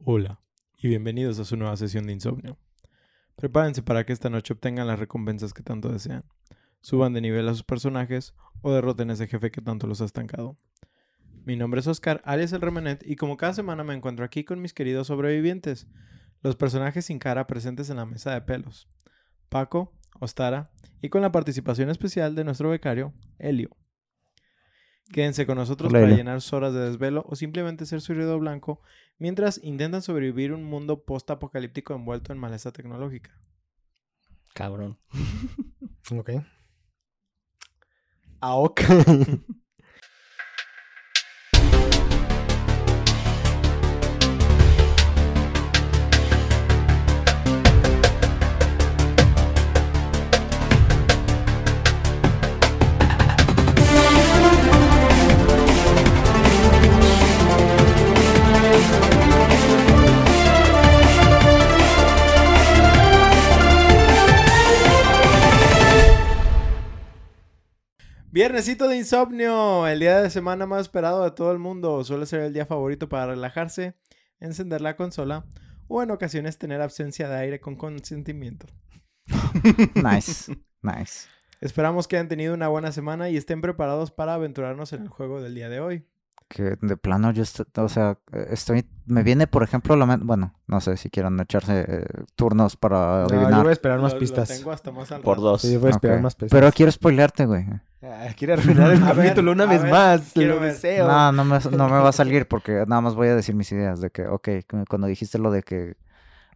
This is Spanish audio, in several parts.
Hola y bienvenidos a su nueva sesión de insomnio. Prepárense para que esta noche obtengan las recompensas que tanto desean, suban de nivel a sus personajes o derroten a ese jefe que tanto los ha estancado. Mi nombre es Oscar, alias el Remenet, y como cada semana me encuentro aquí con mis queridos sobrevivientes, los personajes sin cara presentes en la mesa de pelos, Paco, Ostara, y con la participación especial de nuestro becario, Helio. Quédense con nosotros Hola, para llenar sus horas de desvelo o simplemente ser su ruido blanco mientras intentan sobrevivir un mundo post-apocalíptico envuelto en maleza tecnológica. Cabrón. Ok. Aok. Viernesito de insomnio, el día de semana más esperado de todo el mundo. Suele ser el día favorito para relajarse, encender la consola o en ocasiones tener absencia de aire con consentimiento. Nice, nice. Esperamos que hayan tenido una buena semana y estén preparados para aventurarnos en el juego del día de hoy. Que de plano yo, est- o sea, estoy, me viene, por ejemplo, la bueno, no sé si quieran echarse eh, turnos para No, yo adivinar. voy a esperar más Lo- lo pistas. tengo hasta más al Por rato. dos. Sí, yo voy a esperar Ok. más pistas. Pero quiero spoilearte, güey. Ah, quiere arruinar el capítulo una vez ver, más. quiero Lo deseo. No, no me, no me va a salir porque nada más voy a decir mis ideas de que, ok, cu- cuando dijiste lo de que...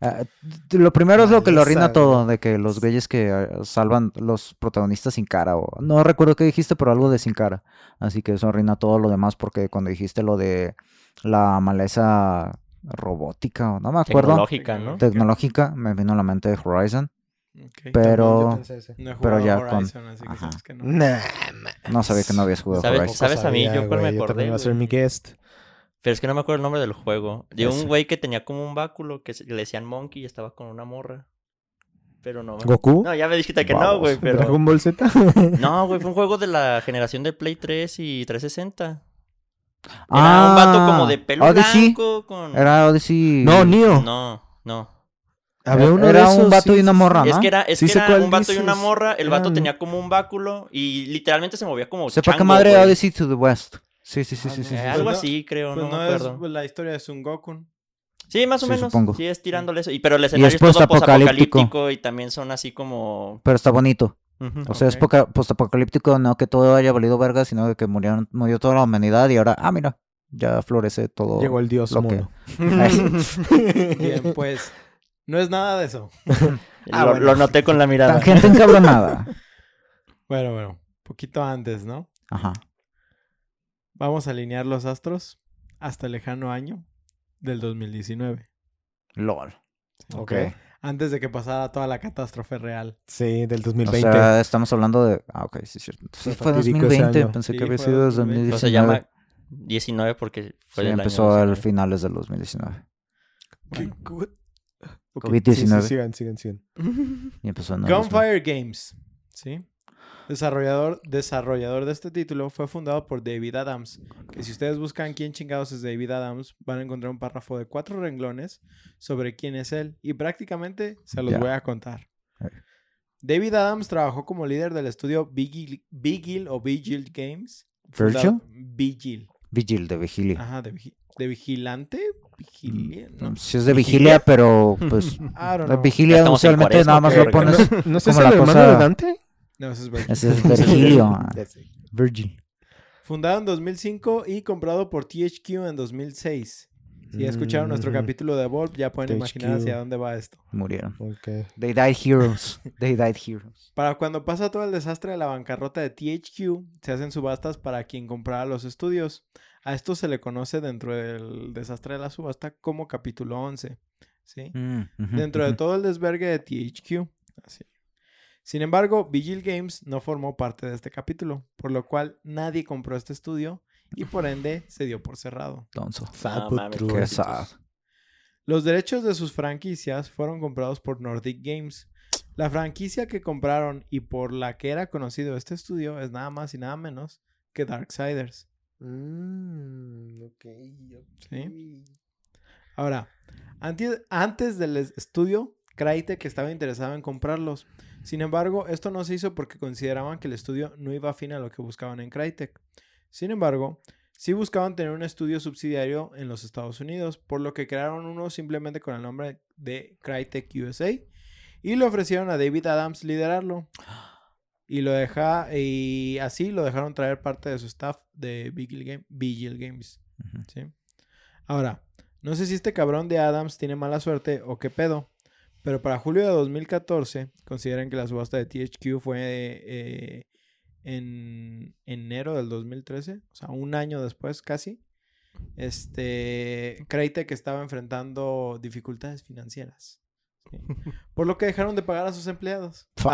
ah, lo primero es lo que lo arruina todo, de que los güeyes que ah, salvan los protagonistas sin cara, o no recuerdo qué dijiste, pero algo de sin cara. Así que eso arruina todo lo demás porque cuando dijiste lo de la maleza robótica, o no me acuerdo, Tecnológica, ¿no? tecnológica, me vino a la mente Horizon, Ok. pero Yo pensé ese. No he pero jugado ya con- Horizon, así que sabes que no. Nah, no sabía que no habías jugado ¿Sabes? Horizon. ¿Sabes a mí? Yo cuál me yo acordé, también iba a ser mi guest. Pero es que no me acuerdo el nombre del juego. De un güey que tenía como un báculo que le decían Monkey y estaba con una morra. Pero no. ¿Goku? No, ya me dijiste que no, güey, pero. ¿Dragon Ball Z? No, güey, fue un juego de la generación de Play 3 y 360. Era Ah, un vato como de pelo Odyssey. blanco con. Era Odyssey. no, Neo. No, no. Había uno Era de esos, un vato sí, y una morra. ¿no? Es que era, es Sí que era un vato y una morra. El vato tenía como un báculo y literalmente se movía como. Sepa qué madre. Odyssey to the West. Sí, sí, sí, sí, sí. Sí. algo Pues no- así, creo, Pues no, no, me acuerdo. es la historia de Sun Goku. Sí, más o Sí, menos. supongo. Sí, es tirándole eso. Y, pero el escenario es, es todo postapocalíptico. posapocalíptico y también son así como. Pero está bonito. O sea, es postapocalíptico, no que todo haya valido verga, sino que murieron, murió toda la humanidad y ahora, ah, mira, ya florece todo. Llegó el dios mono. Bien, pues no es nada de eso. Ah, lo, bueno. lo noté con la mirada. Tangente encabronada. Bueno, bueno, poquito antes, ¿no? Ajá. Vamos a alinear los astros hasta el lejano año del 2019. LOL. Ok. Antes de que pasara toda la catástrofe real. Sí, del O 2020. sea, estamos hablando de. Ah, ok, sí, es cierto. Sí, Fue fue fatídico ese 2020. año. Pensé Sí, que había sido desde 2020. No se 2019. llama 19 porque fue Sí, empezó año al 19. finales del 2019. Bueno. Ok, COVID-19. sí, sí, sigan, sigan, sigan. Y empezó en el 2000. Gunfire Games, ¿sí? Desarrollador, desarrollador de este título fue fundado por David Adams, que si ustedes buscan quién chingados es David Adams, van a encontrar un párrafo de cuatro renglones sobre quién es él y prácticamente se los voy a contar. Eh. David Adams trabajó como líder del estudio Vigil, Vigil o Vigil Games. ¿Virgil? Vigil. Vigil, de vigilia. Ajá, de, vigi- de vigilante. Vigilia, ¿no? Sí es de vigilia, pero pues... La vigilia usualmente nada más lo pones... ¿No, ¿no es como ese la cosa- de Dante? No, ese es Virgil. Ese es Virgilio. Virgil. Fundado en 2005 y comprado por THQ en 2006. Si ya escucharon nuestro Mm, capítulo de Volp, ya pueden imaginar hacia dónde va esto. Murieron. Ok. They died heroes. They died heroes. Para cuando pasa todo el desastre de la bancarrota de THQ, se hacen subastas para quien comprara los estudios. A esto se le conoce dentro del desastre de la subasta como capítulo 11. ¿sí? Mm, Dentro de todo el desvergue de THQ. Así. Sin embargo, Vigil Games no formó parte de este capítulo, por lo cual nadie compró este estudio y por ende se dio por cerrado. Tonso. Sad No but mames, true. Qué sad. Los derechos de sus franquicias fueron comprados por Nordic Games. La franquicia que compraron y por la que era conocido este estudio es nada más y nada menos que Darksiders. Mm, ok, ok. Sí. Ahora, Antes, antes del es- estudio, Crytek estaba interesado en comprarlos. Sin embargo, esto no se hizo porque consideraban que el estudio no iba afín a lo que buscaban en Crytek. Sin embargo, sí buscaban tener un estudio subsidiario en los Estados Unidos, por lo que crearon uno simplemente con el nombre de Crytek USA y le ofrecieron a David Adams liderarlo. Y lo deja y así lo dejaron traer parte de su staff de Vigil, Game- Vigil Games. Ahora, no sé si este cabrón de Adams tiene mala suerte o qué pedo, pero para julio de 2014 consideran que la subasta de THQ fue eh, en enero del 2013, o sea, un año después casi. Este, Crytek estaba enfrentando dificultades financieras. ¿sí? Por lo que dejaron de pagar a sus empleados. Fuck.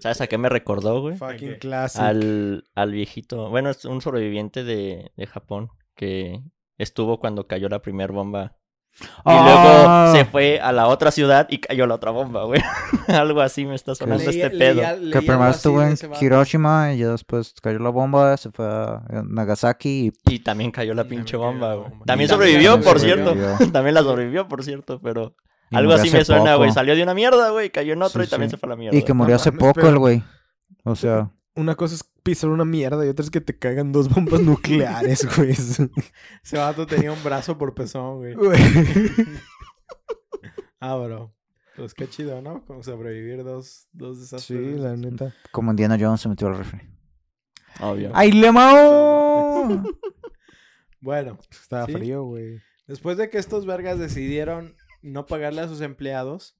¿Sabes a qué me recordó, güey? Fucking classic. Al, al viejito. Bueno, es un sobreviviente de, de Japón que estuvo cuando cayó la primera bomba. Y Ah. luego se fue a la otra ciudad y cayó la otra bomba, güey. Algo así me está sonando Leía- este pedo. leía- leía Que primero estuvo en. Hiroshima y ya después cayó la bomba, se fue a Nagasaki y Y también cayó la También pinche bomba, bomba. güey. También también sobrevivió, la por sobrevivió. cierto. también la sobrevivió, por cierto, pero... y Algo así me suena, güey. Salió de una mierda, güey. Cayó en otro Sí, y también sí. se fue a la mierda. Y que murió hace poco pero- el güey. O sea, Una cosa es pisar una mierda y otra es que te caigan dos bombas nucleares, güey. Ese vato tenía un brazo por pezón, güey. Güey. Ah, bro. Pues qué chido, ¿no? Como sobrevivir dos, dos desastres. Sí, la neta. como Indiana Jones se metió al refri. Obvio. ¡Ay, le mao! Bueno, Estaba Sí. frío, güey. después de que estos vergas decidieron no pagarle a sus empleados,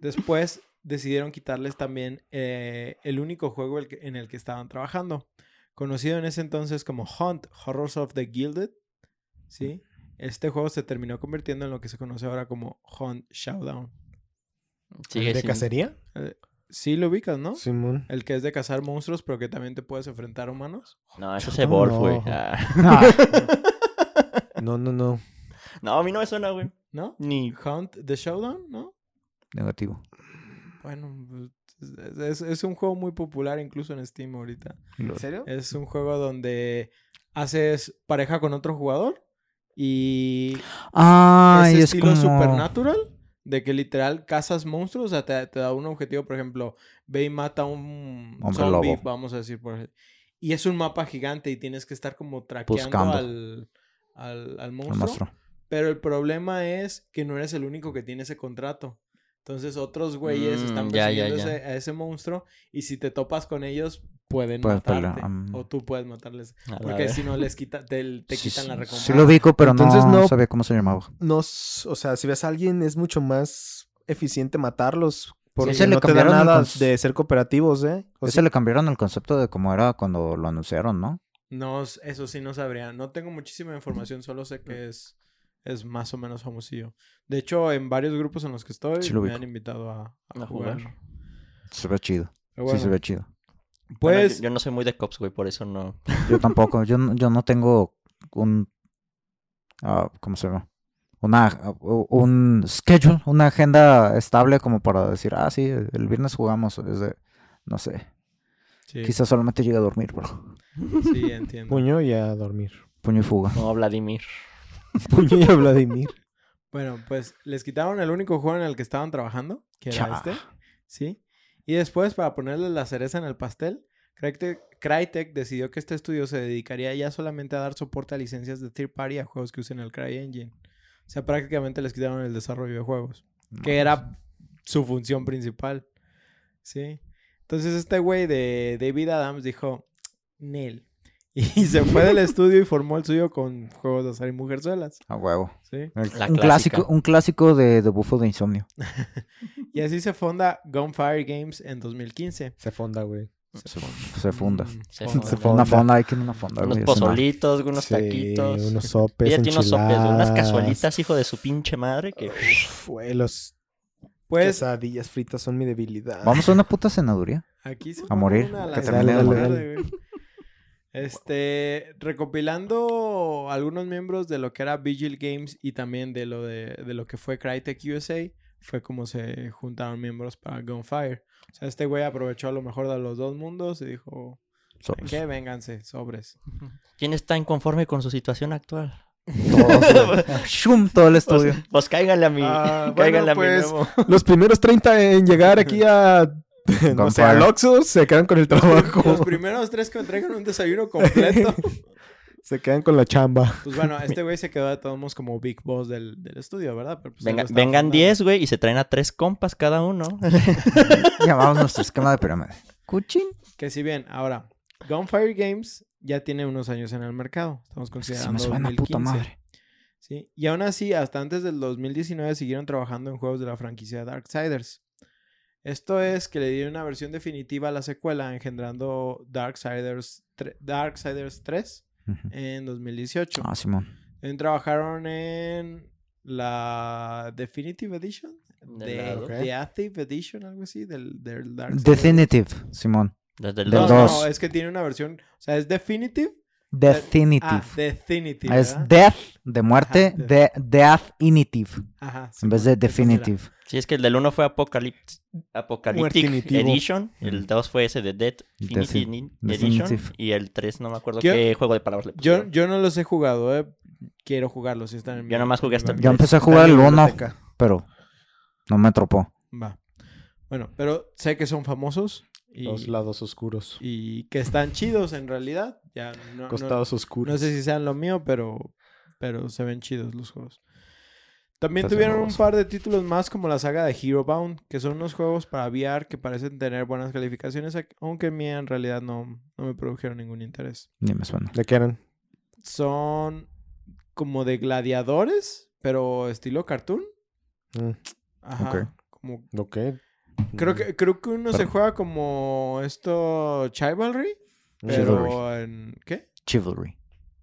después decidieron quitarles también eh, el único juego el en el que estaban trabajando. Conocido en ese entonces como Hunt, Horrors of the Gilded. ¿Sí? Este juego se terminó convirtiendo en lo que se conoce ahora como Hunt Showdown. Sigue ¿De sin- cacería? Sí lo ubicas, ¿no? Simón. El que es de cazar monstruos, pero que también te puedes enfrentar a humanos. No, eso es No, Evolve, güey. no. Ah. No, no, no. No, a mí no me suena, güey. ¿No? Ni... Hunt the Showdown, ¿no? Negativo. Bueno, pues, es, es un juego muy popular incluso en Steam ahorita. ¿En serio? Es un juego donde haces pareja con otro jugador y Ah, es y es estilo como... supernatural. De que literal cazas monstruos, o sea, te, te da un objetivo, por ejemplo, ve y mata a un Hombre zombie, lobo. vamos a decir. Por ejemplo. Y es un mapa gigante y tienes que estar como traqueando al, monstruo. Pero el problema es que no eres el único que tiene ese contrato. Entonces otros güeyes Mm, están ya, ya, persiguiendo ya. ese- a ese monstruo y si te topas con ellos pueden Puedes matarte. mm. O tú puedes matarles. a Porque si no les quita, te, te Sí, quitan la recompensa. Sí lo ubico, pero Entonces no, no- sabía cómo se llamaba. No, o sea, si ves a alguien es mucho más eficiente matarlos. Porque Ese le no te da nada de ser cooperativos, ¿eh? O Ese le cambiaron el concepto de cómo era cuando lo anunciaron, ¿no? No, eso sí no sabría. No tengo muchísima información, solo sé Mm. que es, es más o menos famosillo. De hecho, en varios grupos en los que estoy Sí lo me han invitado a, a A jugar. jugar. Se ve chido. Sí, se ve chido. Bueno, pues, yo, yo no soy muy de cops, güey, por eso no. Yo tampoco. Yo, no- yo no tengo un... ah, ¿Cómo se llama? Una, un schedule, una agenda estable como para decir, ah, sí, el viernes jugamos. Es de, no sé. sí, Quizás solamente llegue a dormir, bro. sí, entiendo. puño y a dormir. Puño y fuga. No, Vladimir. Puño y a Vladimir. Bueno, pues les quitaron el único juego en el que estaban trabajando, que era Cha. este, ¿sí? Y después, para ponerle la cereza en el pastel, Crytek, Crytek decidió que este estudio se dedicaría ya solamente a dar soporte a licencias de third party a juegos que usen el CryEngine. O sea, prácticamente les quitaron el desarrollo de juegos, que era su función principal, ¿sí? Entonces este güey de David Adams dijo, Nel. Y se fue del estudio y formó el suyo con juegos de azar y mujerzuelas, A huevo. ¿sí? La un clásico, un clásico de, de bufo de insomnio. Y así se fonda Gunfire Games en 2015. Se fonda, güey. Se, se funda. Mm, Se fonda. Se Una fonda. hay que ir a una fonda, Unos pozolitos, unos Sí, taquitos. unos sopes, Ella tiene unos sopes, güey, unas cazuelitas, hijo de su pinche madre, que... Uf, güey, los Pues quesadillas fritas son mi debilidad. Vamos a una puta cenaduría. aquí se A morir, una que la termine de Este, recopilando algunos miembros de lo que era Vigil Games y también de lo de, de lo que fue Crytek USA, fue como se juntaron miembros para Gunfire. O sea, este güey aprovechó a lo mejor de los dos mundos y dijo, Sobres. ¿qué? Vénganse, sobres. ¿Quién está inconforme con su situación actual? Todos. Shum, todo el estudio. Pues, pues cáiganle a mi, Ah, cáiganle bueno, a mi pues, nuevo. Los primeros 30 en llegar aquí a. No sé, al Gunfire. Oxxo se quedan con el trabajo. Los primeros tres que me traigan un desayuno completo. se quedan con la chamba. Pues bueno, este güey se quedó de todos modos como Big Boss del, del estudio, ¿verdad? Pero, pues, Venga- vengan fundando. 10, güey, y se traen a tres compas cada uno. Llamamos nuestro esquema de pirámide. Cuchín. Que si bien, ahora, Gunfire Games ya tiene unos años en el mercado. Estamos Sí considerando me suena 2015. puta madre. Sí, y aún así, hasta antes del 2019 siguieron trabajando en juegos de la franquicia Darksiders. Esto es que le dieron una versión definitiva a la secuela, engendrando Darksiders, Darksiders 3 Ujú. en 2018. Ah, Simón. También trabajaron en la Definitive Edition, De. The Active Edition, algo así, del, del Darksiders. Definitive, Simón. Desde el No, no, es que tiene una versión, o sea, es Definitive. Definitive. Ah, Definitive. es death de muerte, Ajá, de Deathinitive. Ajá, En vez de definitive. Sí, es que el del 1 fue Apocalypse, Apocalyptic Muertinitivo. Edition. El Mm. 2 fue ese de Dead Infinity Defin- Edition. Definitive. Y el 3 no me acuerdo Yo- qué juego de palabras le Yo, pusieron. yo no los he jugado, eh. Quiero jugarlos si están en mi- Yo nomás jugué hasta el. Yo empecé a jugar el Está en la 1, biblioteca. pero no me tropó. Va. Bueno, pero sé que son famosos y, Los lados oscuros. y que están chidos en realidad. Ya no, no- Costados oscuros. no sé si sean lo mío, pero, pero se ven chidos los juegos. También tuvieron un par de títulos más como la saga de Hero Bound, que son unos juegos para VR que parecen tener buenas calificaciones, aunque en mí en realidad no, no me produjeron ningún interés. Ni me suena. ¿De qué eran? Son como de gladiadores, pero estilo cartoon. Mm, Ajá. Ok. Como. Creo que, creo que uno se juega como esto Chivalry, Pero en ¿qué? Chivalry.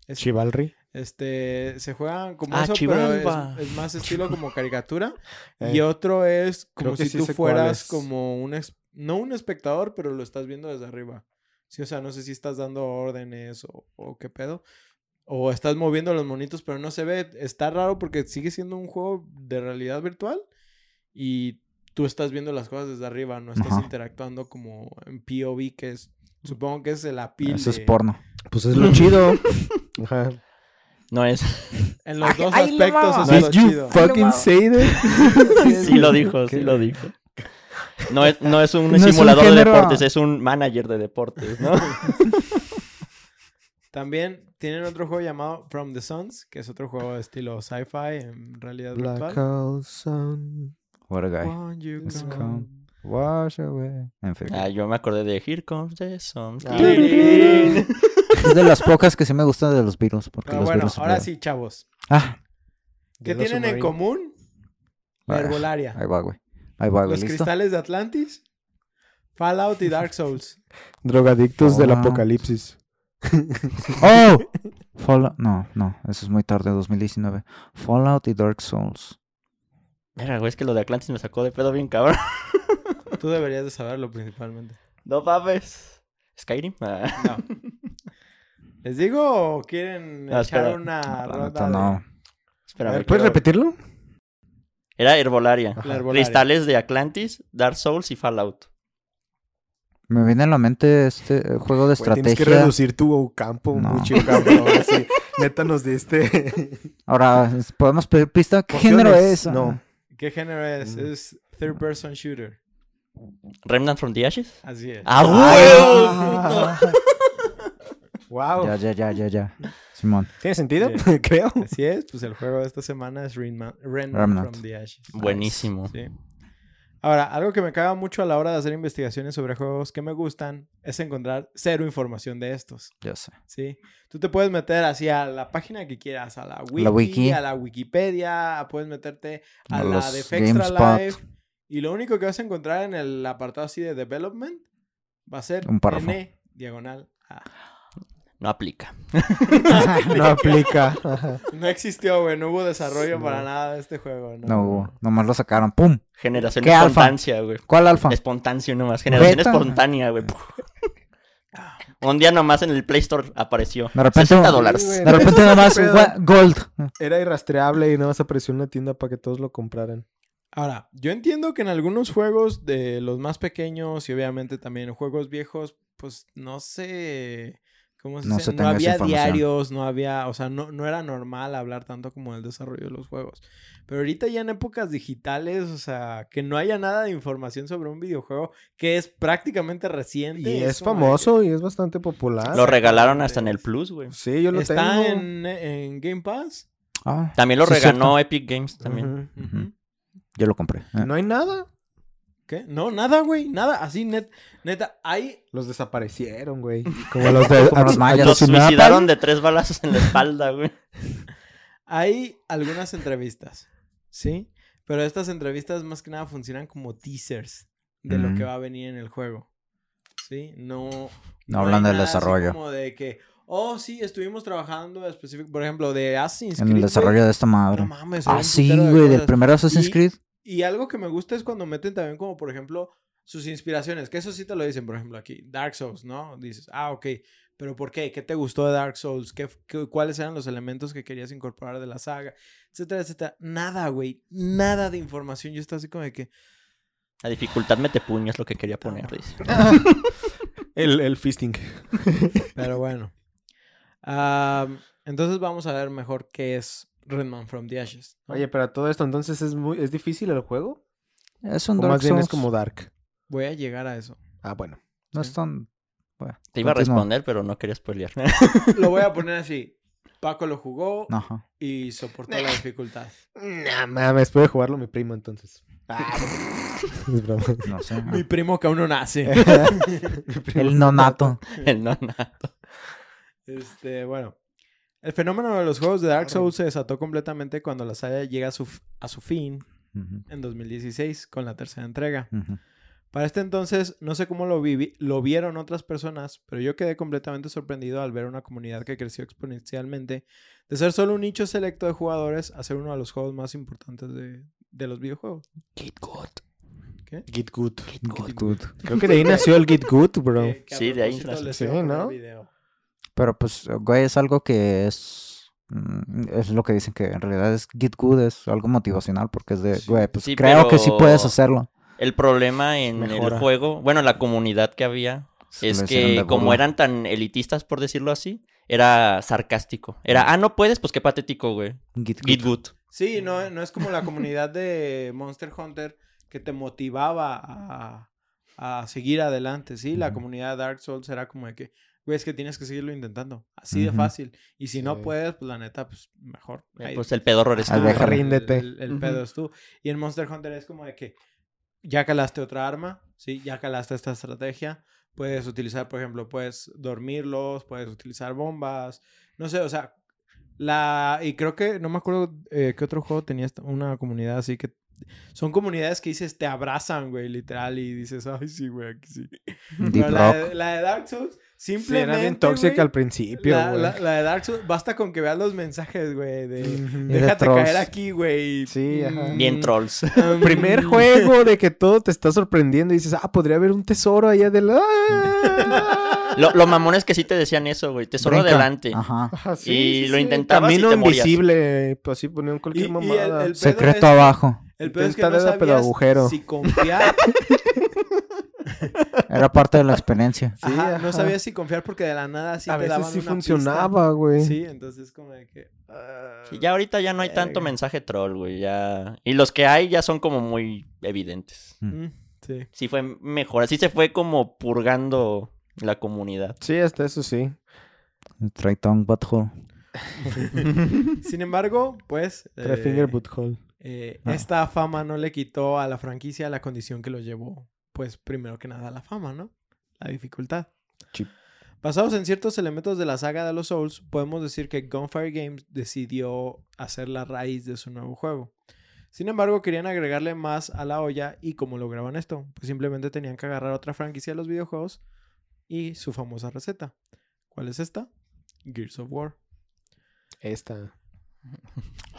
Es- Chivalry. este se juega como Ah, eso, pero es, es más estilo como caricatura. Eh, Y otro es como si sí tú fueras como un no un espectador, pero lo estás viendo desde arriba. Sí, o sea, no sé si estás dando órdenes o, o qué pedo. O estás moviendo los monitos, pero no se ve. Está raro porque sigue siendo un juego de realidad virtual. Y tú estás viendo las cosas desde arriba, no estás Ajá. interactuando como en POV, que es. Supongo que es el apil. Eso es de- porno. Pues es lo chido. Ajá. No es. En los dos Ay, aspectos eso es lo Did you chido. fucking say that? Sí lo dijo, sí lo dijo. No es, no es un No es un simulador de deportes, es un manager de deportes, ¿no? También tienen otro juego llamado From the Suns, que es otro juego de estilo sci-fi en realidad Black virtual. Sun. What a guy. Wash away. En fin. Ah, yo me acordé de Here Comes the Sun. Ah. Es de las pocas que sí me gustan de los virus. Porque Ah, los bueno, virus ahora sí, chavos. Ah, ¿Qué tienen en Submarine. común? La Ah, herbolaria. ahí va, güey. Ahí va, güey. Los ¿Listo? cristales de Atlantis, Fallout y Dark Souls. Drogadictos del apocalipsis. ¡Oh! Fallout. No, no. Eso es muy tarde, 2019. Fallout y Dark Souls. Mira, güey, es que lo de Atlantis me sacó de pedo bien cabrón. Tú deberías de saberlo principalmente. No mames. ¿Skyrim? Ah. No. ¿Les digo o quieren Ah, echar espera. una ronda de- no. Espérame, A ver, ¿Puedes quiero- repetirlo? Era Herbolaria. La herbolaria. Cristales de Atlantis, Dark Souls y Fallout. Me viene a la mente este eh, juego de Güey, tienes que estrategia. reducir tu campo No. mucho, cabrón. Así, neta nos diste. Ahora, ¿podemos pedir pista? ¿Qué Opciones. género es? No. ¿Qué género es? Mm. Es third person shooter. Remnant from the Ashes. Así es. ¡Ah, Ah. huevo! wow. Ya, ya, ya, ya, ya. Simón. ¿Tiene sentido? Creo. Así es, pues el juego de esta semana es Remnant, Remnant Remnant. from the Ashes. Buenísimo. Sí. Ahora, algo que me caga mucho a la hora de hacer investigaciones sobre juegos que me gustan es encontrar cero información de estos, Ya sé. ¿sí? Tú te puedes meter así a la página que quieras, a la wiki, La wiki. a la Wikipedia, puedes meterte a A la los de Fextra. Live y lo único que vas a encontrar en el apartado así de development va a ser Un párrafo. N diagonal A. No aplica. No aplica. No existió, güey, no hubo desarrollo No. para nada de este juego. No, No hubo. Nomás lo sacaron. ¡Pum! Generación ¿Qué alfa? espontánea, güey. ¿Cuál alfa? Espontáneo nomás. Generación Beta. espontánea, güey. Un día nomás en el Play Store apareció. De repente- 60 dólares. Sí. De repente nomás Gold. Era irrastreable y no más apareció en una tienda para que todos lo compraran. Ahora, yo entiendo que en algunos juegos de los más pequeños y obviamente también en juegos viejos, pues no se ¿cómo se No se No había diarios, no había, o sea, no, no era normal hablar tanto como del desarrollo de los juegos. Pero ahorita ya en épocas digitales, o sea, que no haya nada de información sobre un videojuego que es prácticamente reciente. Y es famoso y es bastante popular. Lo regalaron hasta en el Plus, güey. Sí, yo lo Está tengo. en, en Game Pass. Ah, También lo sí, regaló. Epic Games también. Ujú. Yo lo compré. Eh, No hay nada. ¿Qué? No, nada, güey, nada. Así, net, neta, hay... Los desaparecieron, güey. Como los de Como los mayas. Los suicidaron de tres balazos en la espalda, güey. Hay algunas entrevistas, ¿sí? Pero estas entrevistas más que nada funcionan como teasers de lo que va a venir en el juego. ¿Sí? No. No hay hablan del desarrollo. como de que, oh, sí, estuvimos trabajando específico, por ejemplo, de Assassin's En Creed. el güey. desarrollo de esta madre. No mames. ah, sí, de güey, del primer Assassin's Y- Creed. Y algo que me gusta es cuando meten también como, por ejemplo, sus inspiraciones, que eso sí te lo dicen, por ejemplo, aquí, Dark Souls, ¿no? Dices, ah, ok, pero ¿por qué? ¿Qué te gustó de Dark Souls? ¿Qué, qué- cuáles eran los elementos que querías incorporar de la saga? Etcétera, etcétera. Nada, güey, nada de información. Yo estaba así como de que, La dificultad mete puño es lo que quería poner, dice. El, el fisting. pero bueno. Am, entonces vamos a ver mejor qué es Redman from the Ashes. ¿no? Oye, pero todo esto, entonces, ¿es muy es difícil el juego? Es O un Dark más bien es como Dark. Voy a llegar a eso. Ah, bueno. No Sí. es tan... bueno, Te iba a responder, pero no quería spoilear. Lo voy a poner así. Paco lo jugó Ajá. y soportó la dificultad. Nah, mames, puede jugarlo mi primo entonces. Ah, es broma. No sé. Mi primo que aún no nace. Primo. El nonato. El no nato. Este, bueno. El fenómeno de los juegos de Dark Souls se desató completamente cuando la saga llega a su, a su fin en 2016 con la tercera entrega. Para este entonces, no sé cómo lo, vivi- lo vieron otras personas, pero yo quedé completamente sorprendido al ver una comunidad que creció exponencialmente de ser solo un nicho selecto de jugadores a ser uno de los juegos más importantes de, de los videojuegos. Git good. ¿Qué? Git Good. Good, good. Creo que de ahí nació el Git Good, bro. A Sí, de ahí nació. Sí, ¿no? video. Pero pues, güey, es algo que es... mm, Es lo que dicen que en realidad es Git Good, es algo motivacional porque es de, Sí. güey, pues Sí, creo que sí puedes hacerlo. El problema en Mejora. el juego, bueno, la comunidad que había, Se es que como eran tan elitistas, por decirlo así, era sarcástico. Era, ah, no puedes, pues qué patético, güey. Git Git Good. good. Sí, no, no es como la comunidad de Monster Hunter que te motivaba a, a seguir adelante, ¿sí? La comunidad de Dark Souls era como de que, güey, es que tienes que seguirlo intentando. Así de Ujú. fácil. Y si no Sí. puedes, pues la neta, pues mejor. Eh, Ahí- Pues el pedorro eres tú. el- Ríndete. El, el Ujú. pedo es tú. Y en Monster Hunter es como de que ya calaste otra arma, ¿sí? Ya calaste esta estrategia. Puedes utilizar, por ejemplo, puedes dormirlos, puedes utilizar bombas. No sé, o sea, la... Y creo que, no me acuerdo eh, qué otro juego tenía una comunidad así que... Son comunidades que dices, te abrazan, güey, literal, y dices, ay, sí, güey, aquí sí. Deep Pero la, de, la de Dark Souls, Sí, simplemente, era bien tóxica güey, al principio, la, güey. la- la de Dark Souls, basta con que veas los mensajes, güey, de... De Déjate trolls. caer aquí, güey. Sí, ajá. Bien trolls. Um, Primer juego de que todo te está sorprendiendo y dices, ah, podría haber un tesoro allá de la... Lo, lo mamón es que sí te decían eso, güey. Tesoro Brinca. adelante. Ajá. Ajá, sí, Y sí, lo sí. intentabas y Camino te morías. invisible, pues así ponían Y, cualquier y el, mamada. el pedo Secreto es- abajo. El pedo es que no pero sabías agujero. si confiar. Era parte de la experiencia. Sí, ajá, no ajá. sabías si confiar porque de la nada sí a te veces daban sí una funcionaba, güey. Sí, entonces como de que... ah, Sí, ya ahorita ya no hay tanto mensaje troll, güey. Ya... Y los que hay ya son como muy evidentes. mm, sí. Sí fue mejor. Así se fue como purgando la comunidad. Sí, hasta eso sí. Try tongue butthole. Sin embargo, pues... Eh, finger butthole. eh, Ah. Esta fama no le quitó a la franquicia la condición que lo llevó, pues primero que nada la fama, ¿no? La dificultad. Sí. Basados en ciertos elementos de la saga de los Souls, podemos decir que Gunfire Games decidió hacer la raíz de su nuevo juego. Sin embargo, querían agregarle más a la olla y ¿cómo lograban esto? Pues simplemente tenían que agarrar otra franquicia de los videojuegos y su famosa receta. ¿Cuál es esta? Gears of War. Esta.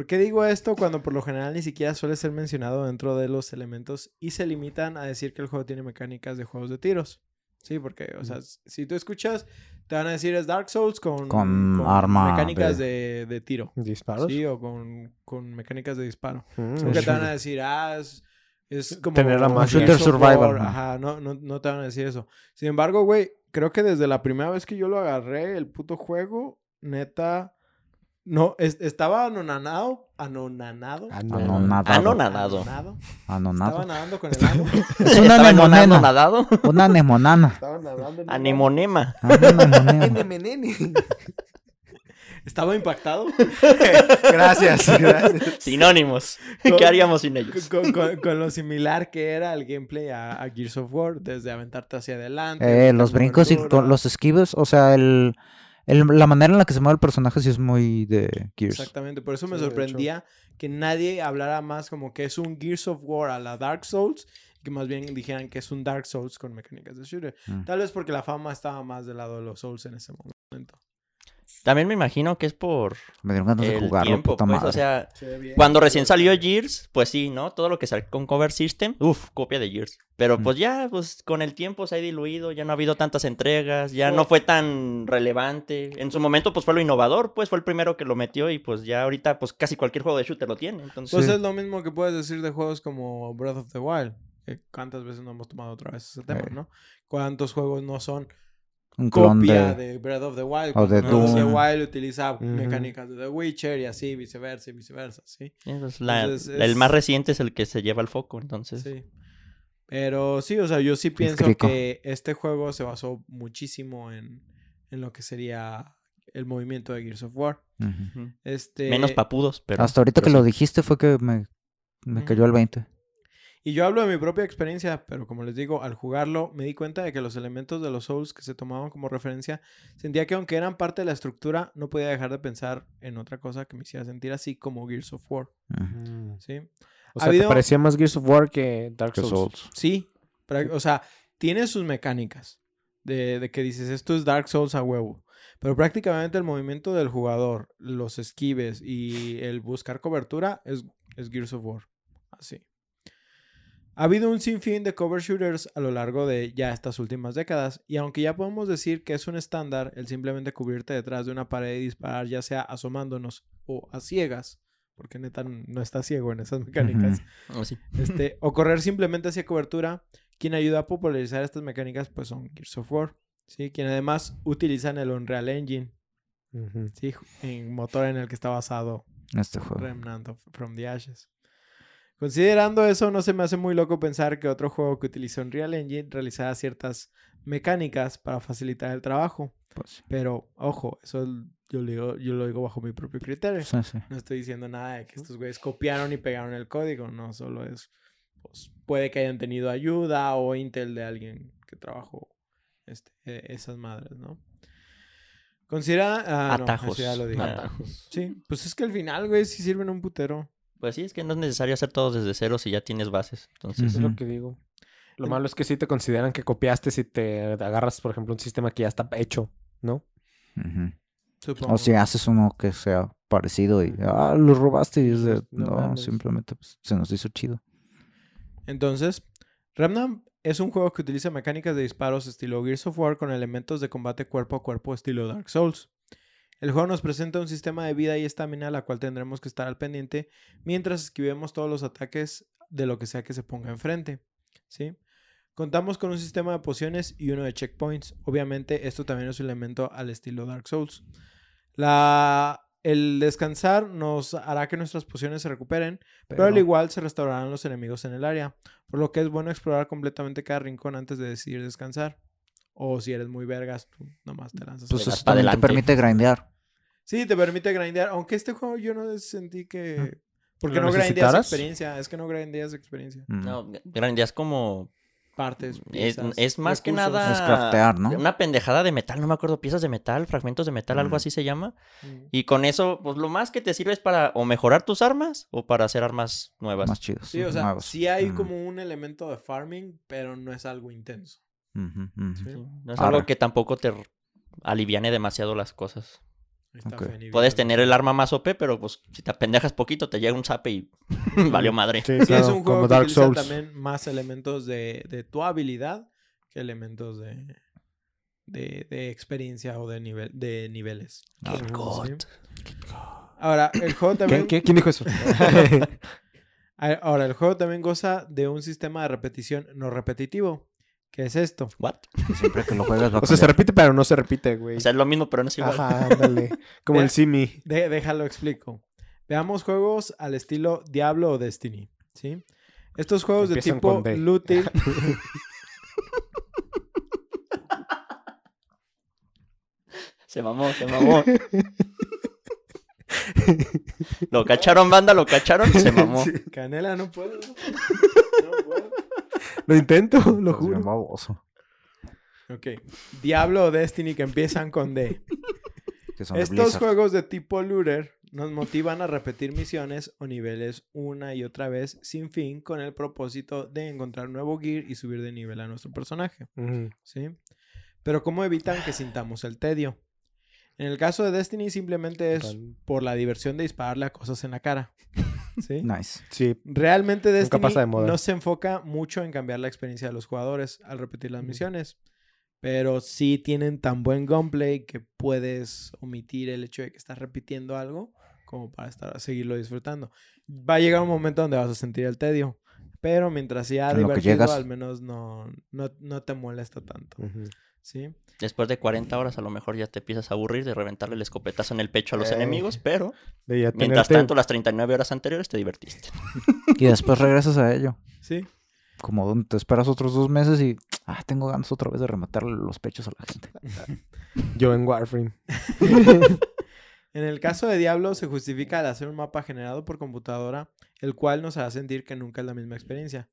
¿Por qué digo esto cuando por lo general ni siquiera suele ser mencionado dentro de los elementos y se limitan a decir que el juego tiene mecánicas de juegos de tiros? Sí, porque, o sea, s- si tú escuchas, te van a decir es Dark Souls con, Con arma mecánicas de, de tiro. ¿Disparos? Sí, o con, con mecánicas de disparo. Mm, Nunca te van a decir, ah, es es como Tener la más shooter survival. Ajá, no, no, no te van a decir eso. Sin embargo, güey, creo que desde la primera vez que yo lo agarré, el puto juego, neta, no, es- estaba anonanado, anonanado. No. Anonadado. Anonadado. Anonado. Estaba nadando con el ano. Es una anemonena. nadado. Una anemonana. Estaba nadando. en. Anemonema. Nene, Estaba impactado. Gracias, gracias. Sinónimos. ¿Qué haríamos sin ellos? con, con- con lo similar que era el gameplay a, a Gears of War, desde aventarte hacia adelante. Eh, los brincos y con los esquives, o sea, el, el- la manera en la que se mueve el personaje sí es muy de Gears. Exactamente, por eso me Sí, sorprendía que nadie hablara más como que es un Gears of War a la Dark Souls, y que más bien dijeran que es un Dark Souls con mecánicas de shooter. Mm. Tal vez porque la fama estaba más del lado de los Souls en ese momento. También me imagino que es por Me dieron ganas de el jugarlo, tiempo, puta pues. madre. O sea, Se ve bien. cuando recién salió Gears, pues sí, ¿no? Todo lo que salió con Cover System, uff, copia de Gears. Pero Mm. pues ya, pues con el tiempo se ha diluido, ya no ha habido tantas entregas, ya no fue tan relevante. En su momento, pues fue lo innovador, pues fue el primero que lo metió y pues ya ahorita, pues casi cualquier juego de shooter lo tiene. Entonces, Pues Sí. es lo mismo que puedes decir de juegos como Breath of the Wild. que ¿Cuántas veces no hemos tomado otra vez ese tema, no? ¿Cuántos juegos no son Un clon copia de... de... Breath of the Wild? o de Cuando Breath of the. Wild utiliza mecánicas de The Witcher y así, viceversa y viceversa, ¿sí? es la- Entonces, el más reciente es el que se lleva el foco, entonces. Sí. Pero sí, o sea, yo sí pienso que este juego se basó muchísimo en, en lo que sería el movimiento de Gears of War. Este, Menos papudos, pero... Hasta ahorita pero que sí. lo dijiste fue que me, me cayó el 20. Y yo hablo de mi propia experiencia, pero como les digo, al jugarlo me di cuenta de que los elementos de los Souls que se tomaban como referencia, sentía que aunque eran parte de la estructura, no podía dejar de pensar en otra cosa que me hiciera sentir así como Gears of War. ¿sí? O Ha sea, habido- te parecía más Gears of War que Dark Que Souls. Souls. Sí, pra- o sea, tiene sus mecánicas de, de que dices, esto es Dark Souls a huevo. Pero prácticamente el movimiento del jugador, los esquives y el buscar cobertura es, es Gears of War. Así. Ha habido un sinfín de cover shooters a lo largo de ya estas últimas décadas, y aunque ya podemos decir que es un estándar el simplemente cubrirte detrás de una pared y disparar, ya sea asomándonos o a ciegas, porque neta no está ciego en esas mecánicas. Oh, sí. este, o correr simplemente hacia cobertura. Quien ayuda a popularizar estas mecánicas pues son Gears of War, ¿sí? Quien además utilizan el Unreal Engine, Ujú. ¿sí? En motor en el que está basado Este juego. Remnant of- from the Ashes. Considerando eso, no se me hace muy loco pensar que otro juego que utiliza Unreal Engine realizara ciertas mecánicas para facilitar el trabajo. Pues. Pero, ojo, eso yo lo digo, yo lo digo bajo mi propio criterio. Sí, sí. No estoy diciendo nada de que estos güeyes copiaron y pegaron el código, no, solo es, pues, puede que hayan tenido ayuda o intel de alguien que trabajó este, eh, esas madres, ¿no? Considera... ah, no, Atajos. eso ya lo dije. Ah. Sí, pues es que al final, güey, sí sirven un putero. Pues sí, es que no es necesario hacer todo desde cero si ya tienes bases. Entonces, Eso es lo que digo. Lo malo es que sí te consideran que copiaste si te agarras, por ejemplo, un sistema que ya está hecho, ¿no? O si haces uno que sea parecido y ah, lo robaste y es de, No simplemente pues, se nos hizo chido. Entonces, Remnant es un juego que utiliza mecánicas de disparos estilo Gears of War con elementos de combate cuerpo a cuerpo estilo Dark Souls. El juego nos presenta un sistema de vida y estamina a la cual tendremos que estar al pendiente mientras esquivemos todos los ataques de lo que sea que se ponga enfrente. ¿sí? Contamos con un sistema de pociones y uno de checkpoints. Obviamente esto también es un elemento al estilo Dark Souls. La... El descansar nos hará que nuestras pociones se recuperen, pero al igual se restaurarán los enemigos en el área, por lo que es bueno explorar completamente cada rincón antes de decidir descansar. O si eres muy vergas, tú nomás te lanzas. pues eso también te adelante. permite grindear. Sí, te permite grindear, aunque este juego yo no sentí que... Porque ¿Lo no grindeas experiencia, es que no grindeas experiencia. Mm. no, grandeas como... Partes, Es, piezas, es más que nada... Es craftear, ¿no? Una pendejada de metal, no me acuerdo, piezas de metal, fragmentos de metal, algo Mm. así se llama. Mm. Y con eso, pues lo más que te sirve es para o mejorar tus armas o para hacer armas nuevas. Más chidos. Sí, o sea, nuevos. sí hay Mm. como un elemento de farming, pero no es algo intenso. Sí. No es Ahora. algo que tampoco te aliviane demasiado las cosas. Está Puedes tener el arma más OP, pero pues si te apendejas poquito, te llega un zape y valió madre. Sí, Sí, es claro, un juego como que Dark utiliza Souls. también más elementos de, de tu habilidad que elementos de, de, de experiencia o de, nivel, de niveles. Ah, Sí. Ahora, el juego también... ¿Qué? ¿Qué? ¿Quién dijo eso? A- Ahora, el juego también goza de un sistema de repetición no repetitivo. ¿Qué es esto? ¿What? Siempre que lo juegas va a O sea, se repite, pero no se repite, güey. O sea, es lo mismo, pero no es igual. Ajá, ándale. Como el Simi. De- déjalo explico. Veamos juegos al estilo Diablo o Destiny, ¿sí? Estos juegos de tipo looting... Se mamó, se mamó. lo cacharon, banda, lo cacharon, se mamó. Sí. Canela, no puedo. No puedo. Lo intento, lo juro. baboso. Ok. Diablo o Destiny que empiezan con D. Que son de Estos juegos de tipo looter nos motivan a repetir misiones o niveles una y otra vez sin fin con el propósito de encontrar nuevo gear y subir de nivel a nuestro personaje. ¿sí? Pero ¿cómo evitan que sintamos el tedio? En el caso de Destiny simplemente es por la diversión de dispararle a cosas en la cara, ¿sí? Nice. Sí. Realmente Destiny pasa de moda. no se enfoca mucho en cambiar la experiencia de los jugadores al repetir las misiones. Pero sí tienen tan buen gameplay que puedes omitir el hecho de que estás repitiendo algo como para estar, seguirlo disfrutando. Va a llegar un momento donde vas a sentir el tedio. Pero mientras sea En lo que divertido, llegas. al menos no, no, no te molesta tanto. ¿Sí? Después de 40 horas a lo mejor ya te empiezas a aburrir de reventarle el escopetazo en el pecho a los Eh. enemigos, pero mientras tenerte- tanto las 39 horas anteriores te divertiste. Y después regresas a ello. ¿Sí? Como donde te esperas otros dos meses y... Ah, tengo ganas otra vez de rematarle los pechos a la gente. Yo en Warframe. En el caso de Diablo se justifica al hacer un mapa generado por computadora, el cual nos hará sentir que nunca es la misma experiencia.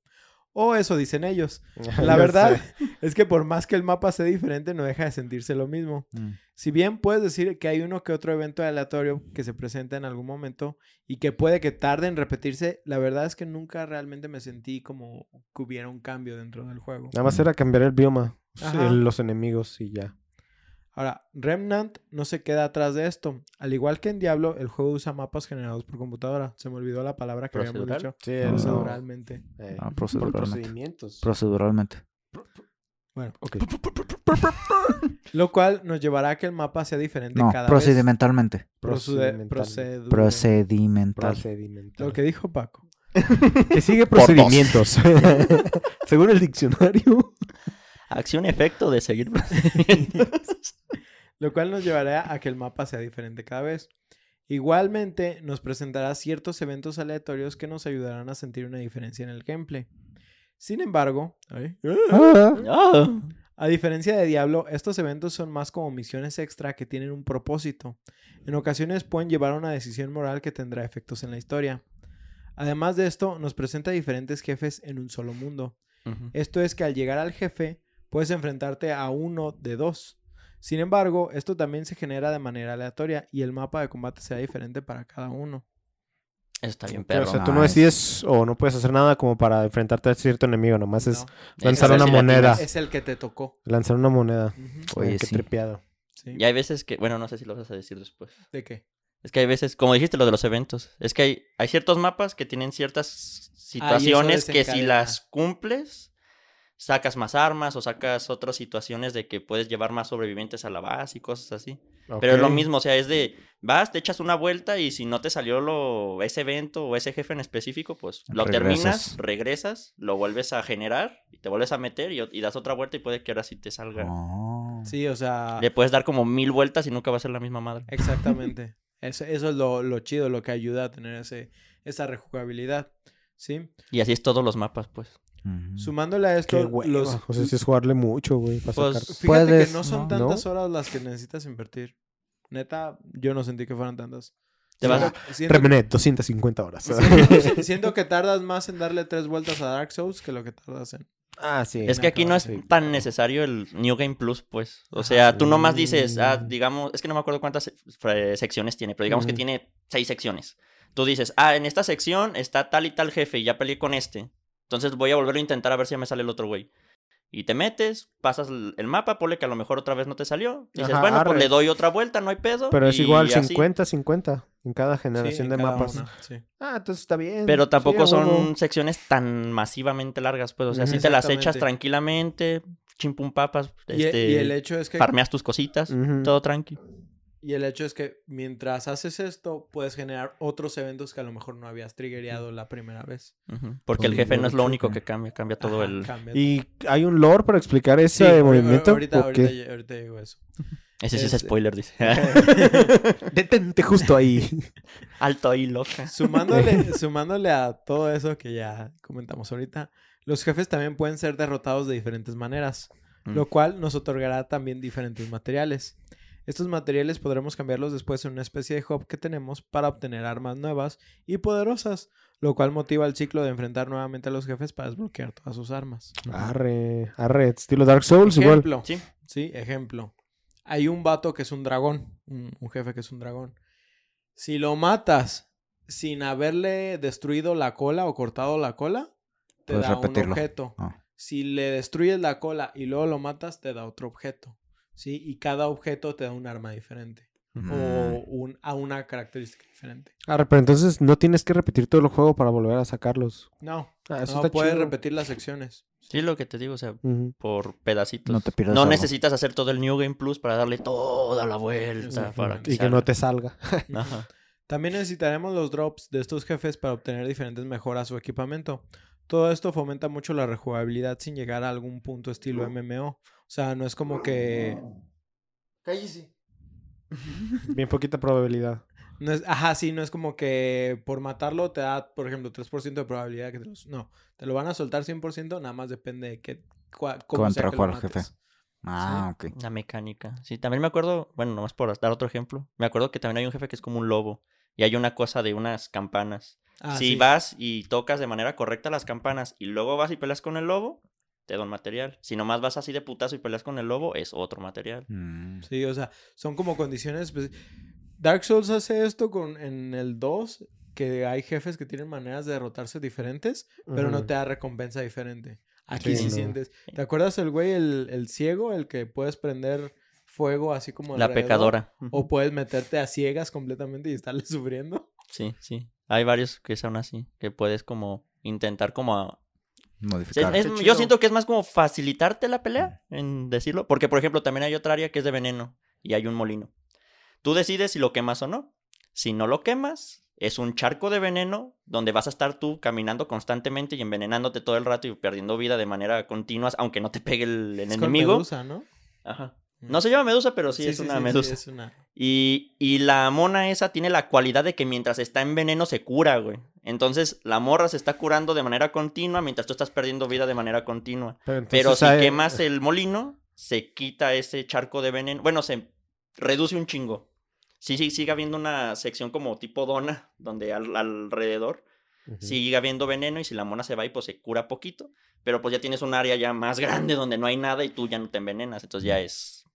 O eso dicen ellos. La verdad es que por más que el mapa sea diferente, no deja de sentirse lo mismo. Mm. Si bien puedes decir que hay uno que otro evento aleatorio que se presenta en algún momento y que puede que tarde en repetirse, la verdad es que nunca realmente me sentí como que hubiera un cambio dentro del juego. Nada más era cambiar el bioma. Ajá. los enemigos y ya. Ahora, Remnant no se queda atrás de esto. Al igual que en Diablo, el juego usa mapas generados por computadora. Se me olvidó la palabra que habíamos dicho. Sí, No. Proceduralmente. Eh, Ah, por proceduralmente. procedimientos. Proceduralmente. Bueno, Ok. lo cual nos llevará a que el mapa sea diferente No, cada vez. procedimentalmente. Procedimental. procedu- Procedimental. Procedimental. Lo que dijo Paco. Que sigue procedimientos. Según el diccionario. Acción efecto de seguir. Lo cual nos llevará a que el mapa sea diferente cada vez. Igualmente, nos presentará ciertos eventos aleatorios que nos ayudarán a sentir una diferencia en el gameplay. Sin embargo, Ah, Ah. a diferencia de Diablo, estos eventos son más como misiones extra que tienen un propósito. En ocasiones pueden llevar a una decisión moral que tendrá efectos en la historia. Además de esto, nos presenta diferentes jefes en un solo mundo. Esto es que al llegar al jefe, puedes enfrentarte a uno de dos. Sin embargo, esto también se genera de manera aleatoria y el mapa de combate será diferente para cada uno. Eso está bien O perro. sea, tú no decides o no puedes hacer nada como para enfrentarte a cierto enemigo. Nomás es lanzar una moneda. es el que te tocó. lanzar una moneda. Oye, Eh, qué sí. trepeado. sí. Y hay veces que, bueno, no sé si lo vas a decir después. ¿De qué? Es que hay veces, como dijiste lo de los eventos, es que hay, hay ciertos mapas que tienen ciertas Ah, situaciones que si las cumples, sacas más armas o sacas otras situaciones de que puedes llevar más sobrevivientes a la base y cosas así. Pero es lo mismo, o sea, es de, vas, te echas una vuelta y si no te salió lo, ese evento o ese jefe en específico, pues lo Regresas. terminas, regresas, lo vuelves a generar y te vuelves a meter y, y das otra vuelta y puede que ahora sí te salga. Oh. Sí, o sea, Le puedes dar como mil vueltas y nunca va a ser la misma madre. exactamente. Eso, eso es lo, lo chido, lo que ayuda a tener ese, esa rejugabilidad. ¿Sí? Y así es todos los mapas, pues. Sumándole a Qué esto, hueva. los, O sea, sí es jugarle mucho, güey. Pues, sacar- Fíjate Puedes, que no son ¿no? tantas ¿No? horas las que necesitas invertir. Neta, yo no sentí que fueran tantas. Te vas- Siento- Remené, 250 horas. siento- siento que tardas más en darle tres vueltas a Dark Souls que lo que tardas en. ah, sí. Es que aquí no es Sí. tan necesario el New Game Plus, pues. O sea, tú nomás dices, ah, digamos, es que no me acuerdo cuántas eh, secciones tiene, pero digamos que tiene seis secciones. Tú dices, ah, en esta sección está tal y tal jefe y ya peleé con este. Entonces voy a volverlo a intentar a ver si ya me sale el otro güey. Y te metes, pasas el mapa, ponle que a lo mejor otra vez no te salió. Dices, Ajá, bueno, pues le doy otra vuelta, no hay pedo. Pero es y igual así. 50-50 en cada Sí, generación en de cada mapas. una, sí. Ah, entonces está bien. Pero tampoco Sí, son secciones tan masivamente largas, pues. O sea, si te las echas tranquilamente, chimpum papas, Y, este, y el hecho es que farmeas tus cositas, todo tranqui. Y el hecho es que mientras haces esto, puedes generar otros eventos que a lo mejor no habías triggereado la primera vez. Porque el jefe no es lo único que- cambia, cambia todo Ajá, el... cambia. ¿Y hay un lore para explicar ese movimiento? Ahorita, ¿O ahorita, qué? ahorita digo eso. Ese sí es Este- spoiler, dice. Detente justo ahí. Alto ahí, loca. Sumándole, sumándole a todo eso que ya comentamos ahorita, los jefes también pueden ser derrotados de diferentes maneras, Mm. lo cual nos otorgará también diferentes materiales. Estos materiales podremos cambiarlos después en una especie de hub que tenemos para obtener armas nuevas y poderosas, lo cual motiva el ciclo de enfrentar nuevamente a los jefes para desbloquear todas sus armas. Arre, arre. Estilo Dark Souls igual. Ejemplo, Sí. Sí, ejemplo. Hay un vato que es un dragón, un, un jefe que es un dragón. Si lo matas sin haberle destruido la cola o cortado la cola, te Puedes da repetirlo. un objeto. Ah. Si le destruyes la cola y luego lo matas, te da otro objeto. ¿Sí? Y cada objeto te da un arma diferente. O un, a una característica diferente. Arre, pero entonces no tienes que repetir todo el juego para volver a sacarlos. No, Ah, eso no está puedes chido. repetir las secciones. Sí, lo que te digo, o sea, por pedacitos. No te pierdas No algo. necesitas hacer todo el New Game Plus para darle toda la vuelta Exactamente. para que Y que no te salga. Ajá. También necesitaremos los drops de estos jefes para obtener diferentes mejoras o equipamiento. Todo esto fomenta mucho la rejugabilidad sin llegar a algún punto estilo MMO. O sea, no es como que... Cállese. Bien poquita probabilidad. No es, ajá, sí, no es como que por matarlo te da, por ejemplo, 3% de probabilidad que te los... No, te lo van a soltar 100%, nada más depende de qué, cua- cómo Contra cuál jefe. Ah, ok. La mecánica. Sí, también me acuerdo, bueno, nomás por dar otro ejemplo. Me acuerdo que también hay un jefe que es como un lobo. Y hay una cosa de unas campanas. Ah, si sí. vas y tocas de manera correcta las campanas y luego vas y peleas con el lobo, te da un material. Si nomás vas así de putazo y peleas con el lobo, es otro material. Mm. Sí, o sea, son como condiciones. pues, Dark Souls hace esto con en el 2, que hay jefes que tienen maneras de derrotarse diferentes, pero no te da recompensa diferente. Aquí Sí, sí, no. sientes. ¿Te acuerdas el güey, el, el ciego, el que puedes prender fuego así como La pecadora. O puedes meterte a ciegas completamente y estarle sufriendo. Sí, sí. Hay varios que son así, que puedes como intentar como... Modificar. Es- yo siento que es más como facilitarte la pelea, en decirlo. Porque, por ejemplo, también hay otra área que es de veneno y hay un molino. Tú decides si lo quemas o no. Si no lo quemas, es un charco de veneno donde vas a estar tú caminando constantemente y envenenándote todo el rato y perdiendo vida de manera continua, aunque no te pegue el, el Es con enemigo. medusa, ¿no? Ajá. No se llama medusa, pero sí, es una sí, medusa. es una... Y, y la mona esa tiene la cualidad de que mientras está en veneno se cura, güey. Entonces la morra se está curando de manera continua mientras tú estás perdiendo vida de manera continua. Pero, si hay- quemas el molino, se quita ese charco de veneno. Bueno, se reduce un chingo. Sí, sí, sigue habiendo una sección como tipo dona, donde al- alrededor sigue habiendo veneno y si la mona se va y pues se cura poquito. Pero pues ya tienes un área ya más grande donde no hay nada y tú ya no te envenenas. Entonces ya es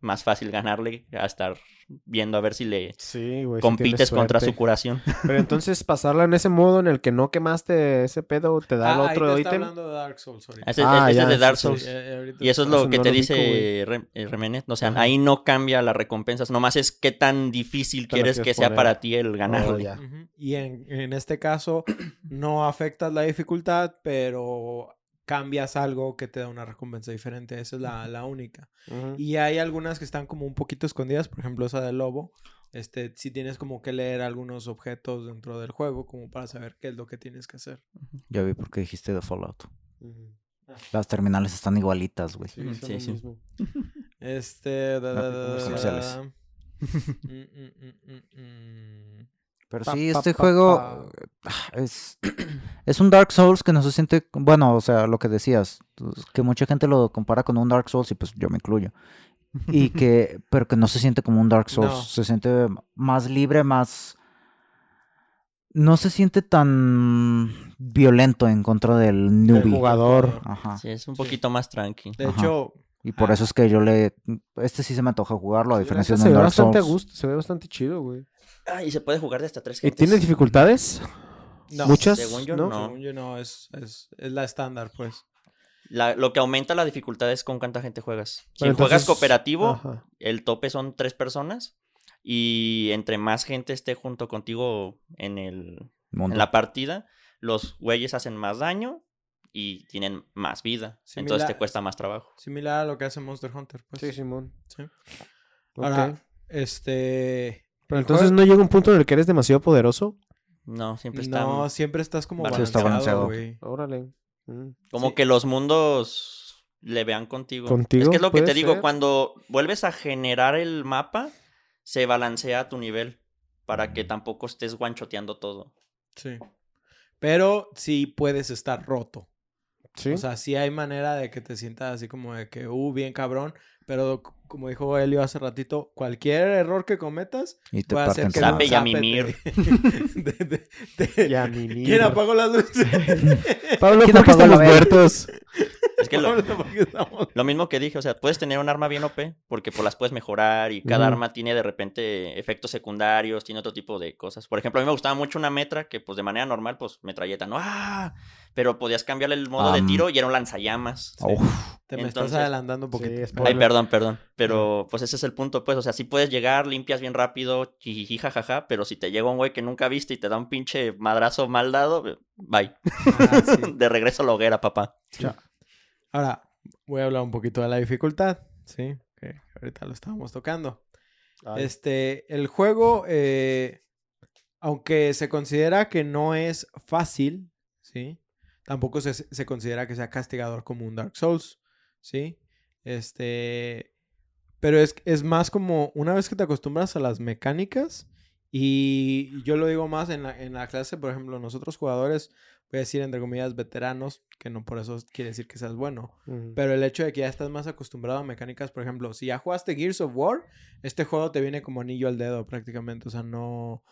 más fácil ganarle a estar viendo a ver si le Sí, compites contra su curación. Pero entonces pasarla en ese modo en el que no quemaste ese pedo te da el Ah, ahí otro está ítem. hablando de Dark Souls ahorita. Ese, Ah, ese ya, es de Dark Souls. Sí, eh, Y eso es está- lo Eso que no te lo dice Rem- eh, Remenet. O sea, Ajá. ahí no cambia las recompensas. Nomás es qué tan difícil Te quieres que sea para ti el Oh, ganarle. ya. Ujú. Y en, en este caso no afectas la dificultad, pero cambias algo que te da una recompensa diferente. Esa es la, la única. Y hay algunas que están como un poquito escondidas, por ejemplo esa del lobo. Este, si tienes como que leer algunos objetos dentro del juego como para saber qué es lo que tienes que hacer. Ya vi por qué dijiste de Fallout. Las terminales están igualitas, güey. Sí, sí, lo sí. mismo. Este, da, da, da, da, comerciales. da. Mm, mm, mm, mm, mm. Pero Pa, sí, pa, este pa, juego pa. ah, es, es un Dark Souls que no se siente, bueno, o sea, lo que decías, pues, que mucha gente lo compara con un Dark Souls y pues yo me incluyo. Y que, pero que no se siente como un Dark Souls, No. se siente más libre, más... No se siente tan violento en contra del El newbie. jugador. Ajá. Sí, es un Sí. poquito más tranqui. De Ajá. hecho, Y por Ah. eso es que yo le... Este sí se me antoja jugarlo, a Sí, diferencia de se ve Dark bastante a Souls. gusto, se ve bastante chido, güey. Ah, y se puede jugar de hasta tres ¿Y gentes. tiene dificultades? no, Muchas, Según yo, ¿no? no. según yo no, es, es, es la estándar, pues. La- lo que aumenta la dificultad es con cuánta gente juegas. Si juegas cooperativo, Ajá. el tope son tres personas. Y entre más gente esté junto contigo en, el, Mundo. en la partida, los güeyes hacen más daño y tienen más vida. Entonces te cuesta más trabajo. Similar a lo que hace Monster Hunter, pues. Sí, Simón. Sí. Ok. Ahora, Este. Pero entonces juego- no llega un punto en el que eres demasiado poderoso. No, siempre está... No, siempre estás como balanceado, balanceado. güey. Órale. Mm. Como sí. que los mundos le vean contigo. ¿Contigo? Es que es lo que te digo, cuando vuelves a generar el mapa, se balancea a tu nivel para que tampoco estés guanchoteando todo. Sí. Pero sí puedes estar roto. Sí. O sea, sí hay manera de que te sientas así como de que, uh, bien cabrón. Pero como dijo Elio hace ratito, cualquier error que cometas Y te puede hacer que madre. y a mimir. de- de- de- Ya, mi ¿Quién apagó las luces? Pablo, ¿Quién ¿por qué apagó vela? muertos? Es que lo, Pablo, ¿por qué estamos- lo mismo que dije, o sea, puedes tener un arma bien OP porque pues las puedes mejorar y cada arma tiene de repente efectos secundarios, tiene otro tipo de cosas. Por ejemplo, a mí me gustaba mucho una metra que pues de manera normal pues metralleta, ¿no? ¡Ah! Pero podías cambiarle el modo de tiro y era un lanzallamas. Uf, Te me estás adelantando un poquito. Sí, es Ay, perdón, perdón. Pero pues ese es el punto, pues. O sea, sí puedes llegar, limpias bien rápido, jijiji, jajaja, pero si te llega un güey que nunca viste y te da un pinche madrazo mal dado, eh, bye. Ah, sí. De regreso a la hoguera, papá. Ahora, voy a hablar un poquito de la dificultad, ¿sí? Que ahorita lo estábamos tocando. Ay. Este, el juego, eh, aunque se considera que no es fácil, ¿sí? Tampoco se, se considera que sea castigador como un Dark Souls, ¿sí? Este, pero es, es más como una vez que te acostumbras a las mecánicas y yo lo digo más en la, en la clase, por ejemplo, nosotros jugadores, voy a decir entre comillas veteranos, que no por eso quiere decir que seas bueno, pero el hecho de que ya estás más acostumbrado a mecánicas, por ejemplo, si ya jugaste Gears of War, este juego te viene como anillo al dedo prácticamente. O sea, no,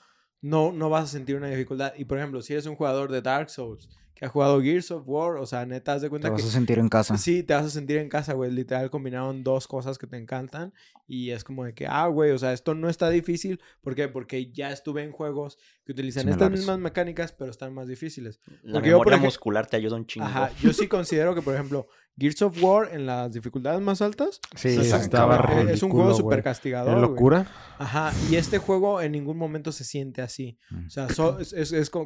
no, no vas a sentir una dificultad. Y por ejemplo, si eres un jugador de Dark Souls ha jugado Gears of War, o sea, neta, haz de te cuenta vas que... a sentir en casa. Sí, te vas a sentir en casa, güey. Literal, combinaron dos cosas que te encantan. Y es como de que, ah, güey, o sea, esto no está difícil. ¿Por qué? Porque ya estuve en juegos que utilizan estas mismas mecánicas, pero están más difíciles. La Porque yo, por memoria ej- muscular te ayuda un chingo. Ajá, yo sí considero que, por ejemplo, Gears of War en las dificultades más altas Sí, estaba cabrón, es un ridículo, juego súper ¿Es castigador. güey. locura? Ajá, y este juego en ningún momento se siente así. Mm. O sea, so- es, es, es a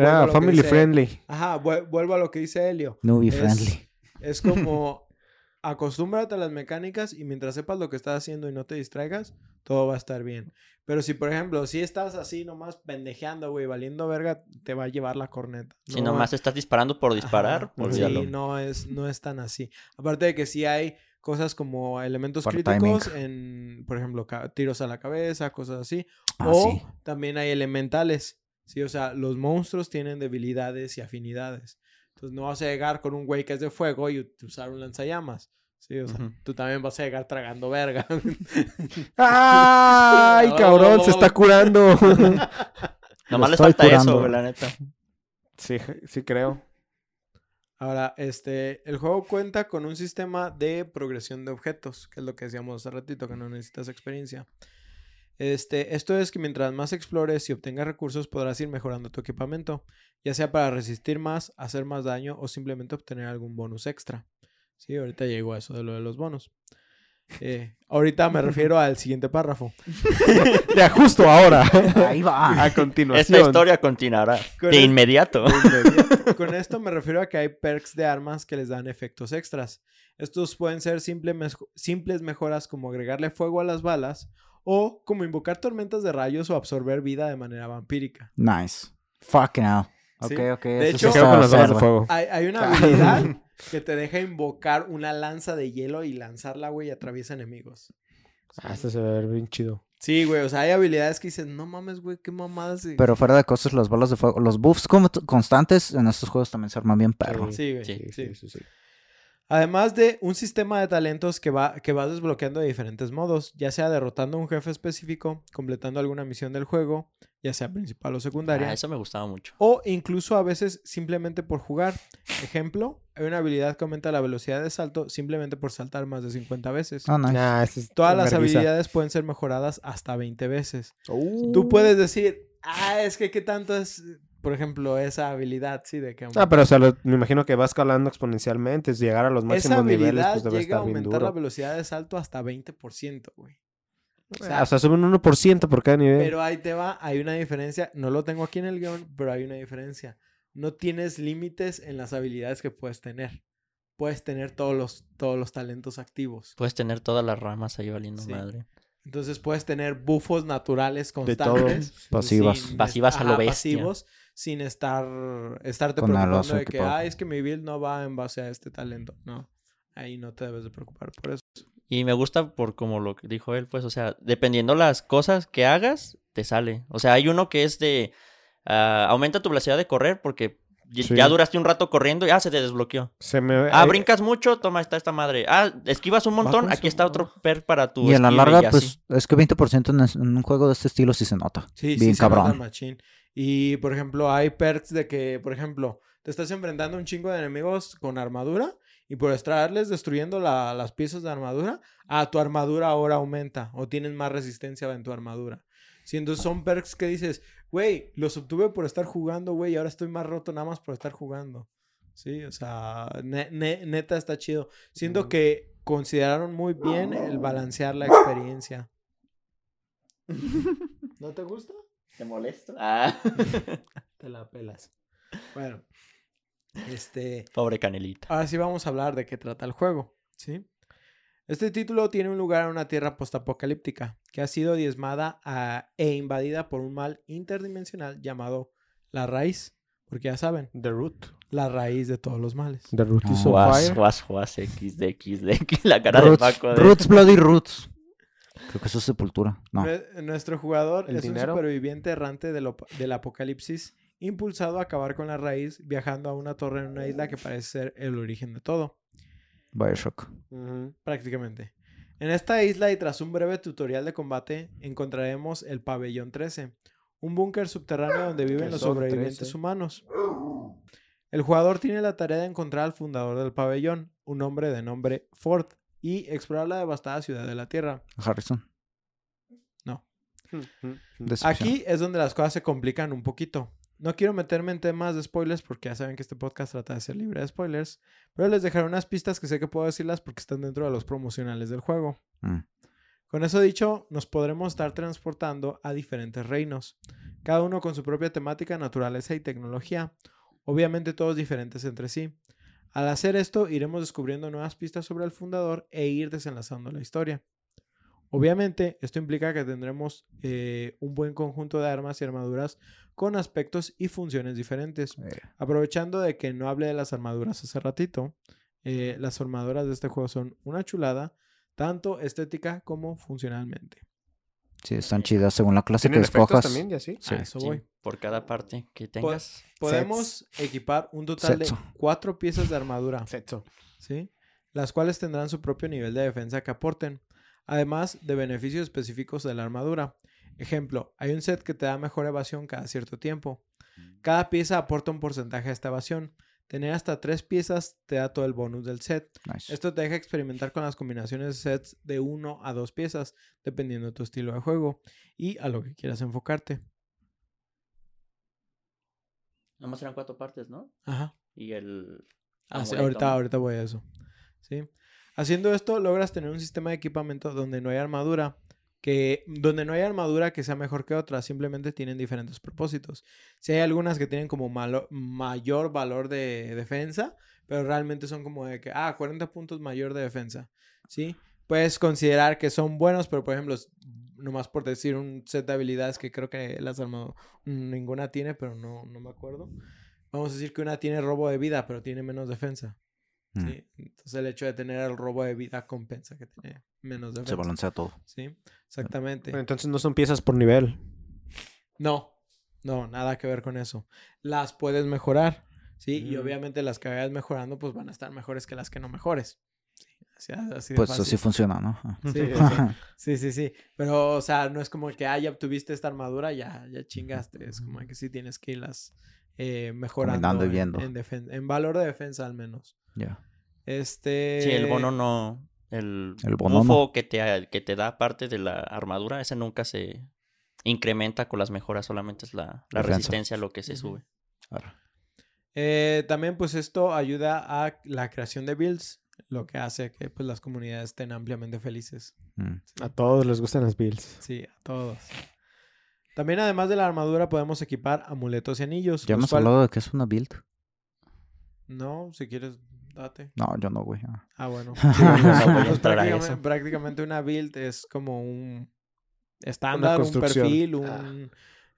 Era lo que family dice- friendly. Ajá, vuelvo a lo que dice Helio. Newbie Es- friendly. Es como. Acostúmbrate a las mecánicas y mientras sepas lo que estás haciendo y no te distraigas, todo va a estar bien. Pero si, por ejemplo, si estás así nomás pendejeando, güey, valiendo verga, te va a llevar la corneta. si No nomás estás disparando por disparar. Sí, no es, no es tan así. Aparte de que sí hay cosas como elementos Por críticos en, por ejemplo, tiros a la cabeza, cosas así. Ah, o sí. también hay elementales. Sí, o sea, los monstruos tienen debilidades y afinidades. Entonces no vas a llegar con un güey que es de fuego y usar un lanzallamas. Sí, o sea, tú también vas a llegar tragando verga. ¡Ay, cabrón! Se está curando. Nomás les falta curando. eso, la neta. sí, sí creo. Ahora, este, el juego cuenta con un sistema de progresión de objetos, que es lo que decíamos hace ratito, que no necesitas experiencia. Este, esto es que mientras más explores y obtengas recursos, podrás ir mejorando tu equipamiento, ya sea para resistir más, hacer más daño o simplemente obtener algún bonus extra. Sí, ahorita llegó a eso de lo de los bonos. Eh, ahorita me refiero al siguiente párrafo. Ya, justo ahora. Ahí va. A continuación. Esta historia continuará Con de el- inmediato. Con esto me refiero a que hay perks de armas que les dan efectos extras. Estos pueden ser simple mejo- simples mejoras como agregarle fuego a las balas o como invocar tormentas de rayos o absorber vida de manera vampírica. Nice. Fucking hell. Sí. Ok, ok. De hecho- sí con las balas de cerdo. fuego. Hay, hay una habilidad que te deja invocar una lanza de hielo y lanzarla, güey, y atraviesa enemigos. Ah, este se ve a ver bien chido. Sí, güey, o sea, hay habilidades que dices, no mames, güey, qué mamadas. y-". Pero fuera de cosas, las balas de fuego, los buffs constantes en estos juegos también se arman bien perro. Sí, güey, Sí, sí. Sí, sí, sí. Además de un sistema de talentos que, va, que vas desbloqueando de diferentes modos, ya sea derrotando a un jefe específico, completando alguna misión del juego, ya sea principal o secundaria, Ah, eso me gustaba mucho. o incluso a veces simplemente por jugar. Ejemplo, hay una habilidad que aumenta la velocidad de salto simplemente por saltar más de 50 veces. Ah, nice. Nah, es Todas las vergüenza. habilidades pueden ser mejoradas hasta 20 veces. Uh. Tú puedes decir, ah, es que qué tanto es, por ejemplo, esa habilidad, sí, de que Ah, pero o sea, lo- me imagino que va escalando exponencialmente. Si llegar a los esa máximos niveles, pues debe llega a estar bien aumentar la duro. velocidad de salto hasta 20%, güey. O Ah, sea, O sea, sube un 1% por cada nivel. Pero ahí te va, hay una diferencia. No lo tengo aquí en el guion, pero hay una diferencia. No tienes límites en las habilidades que puedes tener. Puedes tener todos los, todos los talentos activos. Puedes tener todas las ramas ahí valiendo Sí. madre. Entonces puedes tener bufos naturales De todo. constantes. Pasivas. sin- Pasivas a lo ajá, bestia. pasivos, sin estar estarte Con preocupando de que, ah, es que mi build no va en base a este talento. No, ahí no te debes de preocupar por eso. Y me gusta por como lo que dijo él, pues, o sea, dependiendo las cosas que hagas, te sale. O sea, hay uno que es de ah, aumenta tu velocidad de correr porque Sí. ya duraste un rato corriendo y ah, se te desbloqueó. Se me... Ah, ay, brincas mucho, toma, está esta madre. Ah, esquivas un montón, aquí está otro per para tu Y en la larga, así. pues es que 20% en, un juego de este estilo sí se nota. Sí, Bien sí, se nota cabrón. machín. Y, por ejemplo, hay perks de que, por ejemplo, te estás enfrentando a un chingo de enemigos con armadura y por estarles destruyendo la- las piezas de armadura, ah, tu armadura ahora aumenta o tienes más resistencia en tu armadura. Sí, entonces son perks que dices, güey, los obtuve por estar jugando, güey, y ahora estoy más roto nada más por estar jugando. Sí, o sea, ne- ne- neta está chido. Siento que consideraron muy bien el balancear la experiencia. ¿No te gusta? ¿Te molesto? Ah. Te la pelas. Bueno, este. Pobre Canelita. Ahora sí vamos a hablar de qué trata el juego, ¿sí? Este título tiene un lugar en una tierra postapocalíptica que ha sido diezmada ah, e invadida por un mal interdimensional llamado la raíz, porque ya saben, The Root. la raíz de todos los males. The Root is Ah. on Juas, fire. juas, juas, XD, XD, X, la cara Roots, de Paco. de- Roots, Bloody Roots. Creo que eso es sepultura. No. Nuestro jugador ¿El es dinero? un superviviente errante del, del apocalipsis, impulsado a acabar con la raíz, viajando a una torre en una isla que parece ser el origen de todo. Bioshock. Ujú. prácticamente. En esta isla y tras un breve tutorial de combate encontraremos el pabellón 13, un búnker subterráneo donde viven los sobrevivientes 13. humanos. El jugador tiene la tarea de encontrar al fundador del pabellón, un hombre de nombre Ford, y explorar la devastada ciudad de la Tierra. Harrison. No. Aquí es donde las cosas se complican un poquito. No quiero meterme en temas de spoilers porque ya saben que este podcast trata de ser libre de spoilers, pero les dejaré unas pistas que sé que puedo decirlas porque están dentro de los promocionales del juego. Mm. Con eso dicho, nos podremos estar transportando a diferentes reinos, cada uno con su propia temática, naturaleza y tecnología, obviamente todos diferentes entre sí. Al hacer esto, iremos descubriendo nuevas pistas sobre el fundador e ir desenlazando la historia. Obviamente, esto implica que tendremos eh, un buen conjunto de armas y armaduras con aspectos y funciones diferentes. Aprovechando de que no hablé de las armaduras hace ratito, eh, las armaduras de este juego son una chulada, tanto estética como funcionalmente. Sí, están chidas según la clase que ¿Tienen efectos escojas. también y así? Sí. A eso Sí, voy. por cada parte que tengas. Podemos equipar un total Setso. de cuatro piezas de armadura, Sexo. ¿sí? Las cuales tendrán su propio nivel de defensa que aporten, además de beneficios específicos de la armadura. Ejemplo, hay un set que te da mejor evasión cada cierto tiempo. Cada pieza aporta un porcentaje de esta evasión. Tener hasta tres piezas te da todo el bonus del set. Nice. Esto te deja experimentar con las combinaciones de sets de 1 a 2 piezas, dependiendo de tu estilo de juego y a lo que quieras enfocarte. Nomás eran cuatro partes, ¿no? Ajá. Y el. Ah, sí, ahorita, ahorita voy a eso. ¿Sí? Haciendo esto, logras tener un sistema de equipamiento donde no hay armadura. Que, donde no hay armadura que sea mejor que otra, simplemente tienen diferentes propósitos. Si hay algunas que tienen como malo- mayor valor de defensa, pero realmente son como de que, ah, 40 puntos mayor de defensa. ¿Sí? Puedes considerar que son buenos, pero por ejemplo, nomás por decir un set de habilidades que creo que las armaduras ninguna tiene, pero no, no me acuerdo. Vamos a decir que una tiene robo de vida, pero tiene menos defensa. Mm. ¿sí? Entonces el hecho de tener el robo de vida compensa que tiene menos Se defensa. balancea todo. Sí, exactamente. Bueno, entonces no son piezas por nivel. No, no, nada que ver con eso. Las puedes mejorar, ¿sí? Y Mm. obviamente las que vayas mejorando, pues van a estar mejores que las que no mejores. Sí, así, así de Pues así funciona, ¿no? Sí, sí, sí, sí. Pero, o sea, no es como que, ah, ya obtuviste esta armadura, ya, ya chingaste. Es como que sí tienes que irlas eh, mejorando. Y en- viendo. En, defen- en valor de defensa, al menos. Ya. Este. Sí, el bono no. El, El bono bufo que te, que te da parte de la armadura, ese nunca se incrementa con las mejoras, solamente es la, la resistencia lo que se sube. Ahora. Eh, también, pues, esto ayuda a la creación de builds, lo que hace que pues, las comunidades estén ampliamente felices. Mm. A todos les gustan las builds. Sí, a todos. También, además de la armadura, podemos equipar amuletos y anillos. Ya hemos cual- hablado de que es una build. No, si quieres, Tate. No, yo no, güey. ah. Ah, bueno. Pues prácticamente, una build es como un estándar, un perfil, un...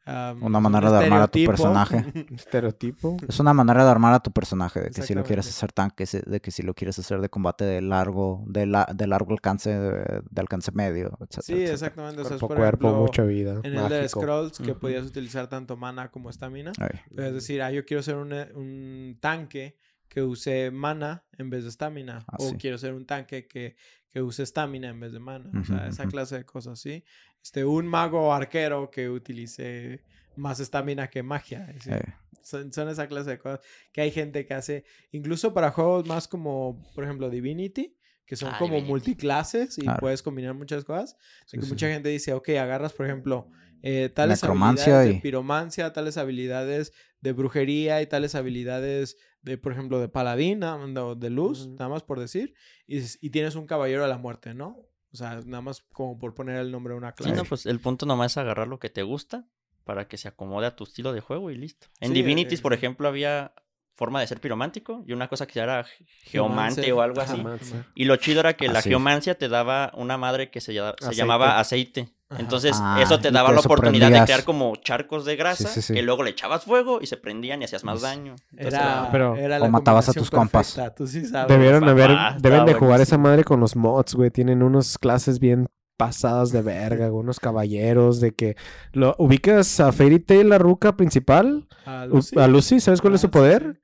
Una un manera de armar a tu personaje. Estereotipo. Es una manera de armar a tu personaje, de que si lo quieres hacer tanque, de que si lo quieres hacer de combate de largo, de, la, de largo alcance, de, de alcance medio, etc. Sí, exactamente. O sea, es, Cuerpo por cuerpo, ejemplo, mucha vida. En el de. Scrolls, que podías utilizar tanto mana como estamina. Es decir, ah, yo quiero ser un, un tanque que use mana en vez de estamina. Ah, o sí. quiero ser un tanque que, que use estamina en vez de mana. o sea, esa clase de cosas, ¿sí? Este, un mago arquero que utilice más estamina que magia. eh, son, son esa clase de cosas que hay gente que hace, incluso para juegos más como, por ejemplo, Divinity, que son Ah, como Divinity. multiclases y Claro. puedes combinar muchas cosas. sí, que sí, mucha gente dice, ok, agarras, por ejemplo, eh, tales Necromancia habilidades de piromancia, tales habilidades de brujería y tales habilidades de, por ejemplo, de paladín, nada más- o de luz, nada más por decir, y, tienes un caballero de la muerte, ¿no? O sea, nada más como por poner el nombre de una Sí, clase. no, pues el punto nomás es agarrar lo que te gusta para que se acomode a tu estilo de juego y listo. En Sí, Divinities, eh, por sí. ejemplo, había forma de ser piromántico y una cosa que era ge- geomante o algo así. Y lo chido era que Ah, la sí. geomancia te daba una madre que se, lla- se Aceite. llamaba aceite. Entonces, Ah, eso te daba la oportunidad de crear como charcos de grasa sí, sí. que luego le echabas fuego y se prendían y hacías más Pues, daño. Entonces, Era, pero- era o la matabas a tus compas. Tú sabes. Debieron haber, deben de jugar esa madre con los mods, güey. Tienen unos clases bien pasadas de verga, unos caballeros de que lo ubicas a Fairy Tail, la ruca principal, A U- Lucy. a Lucy, ¿sabes cuál es Ah, su sí, poder?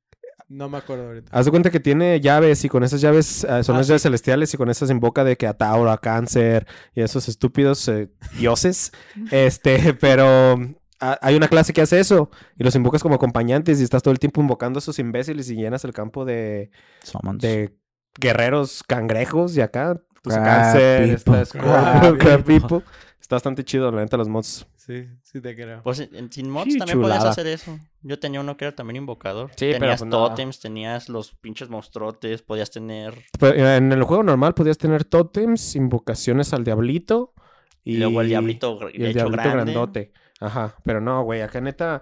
No me acuerdo ahorita. Haz de cuenta que tiene llaves y con esas llaves eh, son Ah, las sí. llaves celestiales y con esas invoca de que a Tauro, a Cáncer y esos estúpidos eh, dioses. este, pero ah, hay una clase que hace eso y los invocas como acompañantes y estás todo el tiempo invocando a esos imbéciles y llenas el campo de, Summons. de guerreros cangrejos y acá. Pues Crab Cáncer, people. está Scorpio, Crab Crab people. people. Está bastante chido, la neta, los mods. Sí, sí te creo. Pues en- sin mods Sí, también podías hacer eso. Yo tenía uno que era también invocador. Sí, pero tenías pues no. tótems, tenías los pinches monstruotes, podías tener Pero, eh, en el juego normal podías tener tótems, invocaciones al diablito y, y luego el diablito y el diablito grande. grandote. Ajá, pero no, güey, acá neta.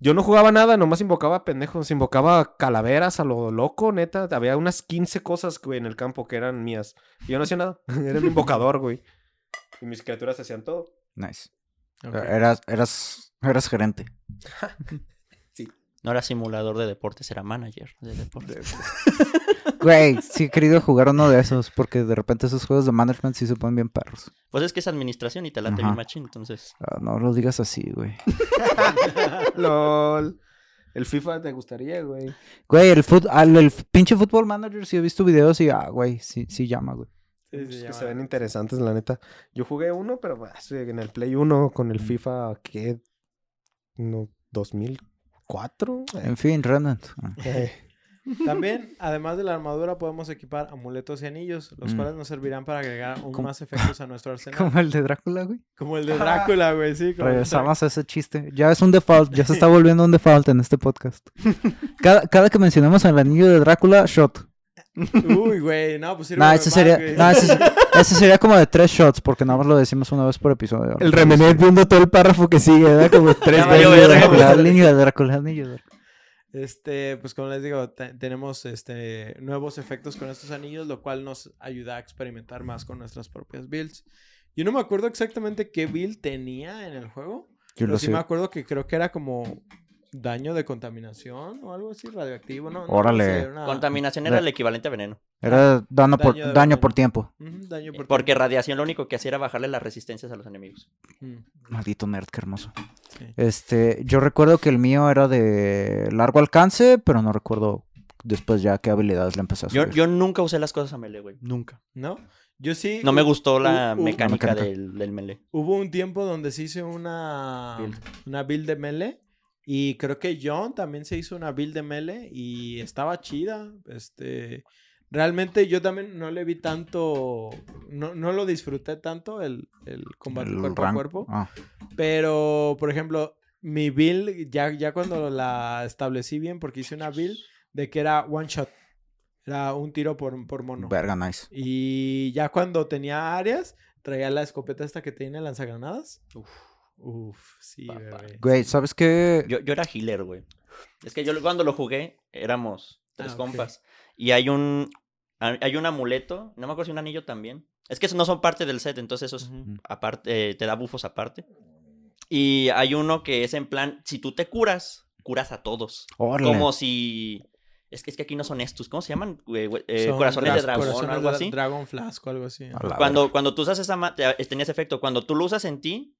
Yo no jugaba nada, nomás invocaba pendejos, invocaba calaveras a lo loco, neta. Había unas 15 cosas, güey, en el campo que eran mías. Y yo no hacía nada. Era un invocador, güey. Y mis criaturas hacían todo. Nice. Eras, eras, eras gerente. No era simulador de deportes, era manager de deportes. Güey, sí he querido jugar uno de esos porque de repente esos juegos de management sí se ponen bien perros. Pues es que es administración y te late bien machín, entonces. Ah, no lo digas así, güey. LOL. El FIFA te gustaría, güey. Güey, el, fut- el f- pinche Football Manager sí he visto videos y, ah, güey, sí, sí llama, güey. Sí, Pues sí, que se ven interesantes, la neta. Yo jugué uno, pero pues, en el Play 1 con el FIFA, ¿qué? No, 2004. Eh, En fin, Remnant. Ah. eh, También, además de la armadura, podemos equipar amuletos y anillos, los Mm. cuales nos servirán para agregar aún más efectos a nuestro arsenal. Como el de Drácula, güey. Como el de Drácula, güey, sí. como el Regresamos a ese chiste. Ya es un default, ya se está volviendo un default en este podcast. Cada, cada que mencionamos al anillo de Drácula, shot. Uy, güey, no, pues sirve ese más, sería, ese, ese sería como de tres shots, porque nada más lo decimos una vez por episodio. el Remenet viendo todo el párrafo que sigue, ¿verdad? Como tres veces. Este, pues como les digo, te- tenemos este nuevos efectos con estos anillos, lo cual nos ayuda a experimentar más con nuestras propias builds. Yo no me acuerdo exactamente qué build tenía en el juego, Yo pero lo sí sé. me acuerdo que creo que era como daño de contaminación o algo así radioactivo, ¿no? no, no Órale. una- Contaminación era el equivalente a veneno. Era daño por, Daño por tiempo. Ujú, daño por Porque tiempo. radiación lo único que hacía era bajarle las resistencias a los enemigos. Mm, Maldito nerd, qué hermoso. sí. Este, yo recuerdo que el mío era de largo alcance, pero no recuerdo después ya qué habilidades le empecé a Yo, subir. yo nunca usé las cosas a melee, güey. Nunca. ¿No? Yo sí. No me gustó la mecánica mecánica. del, del melee. Hubo un tiempo donde se hizo una Build. una build de melee y creo que John también se hizo una build de melee y estaba chida. Este, realmente yo también no le vi tanto, no, no lo disfruté tanto el, el combate El cuerpo rank- a cuerpo, ah, pero por ejemplo mi build ya ya cuando la establecí bien porque hice una build de que era one shot, era un tiro por, por mono. verga, nice. Y ya cuando tenía áreas, traía la escopeta esta que tiene lanzagranadas. Uf, uf, sí, Papá. bebé. Güey, ¿sabes qué? Yo, yo era healer, güey. Es que yo cuando lo jugué éramos tres Ah, compas. Y hay un, hay un amuleto, no me acuerdo si un anillo también. Es que esos no son parte del set, entonces eso es Ujú. aparte, eh, te da bufos aparte. Y hay uno que es en plan, si tú te curas, curas a todos. Órale. Como si... Es que, es que aquí no son estos, ¿cómo se llaman? Eh, corazones de dra- dragón, corazones algo de así. Dragon Flask o algo así. Cuando, cuando tú usas esa ma- te- tenía ese efecto. Cuando tú lo usas en ti,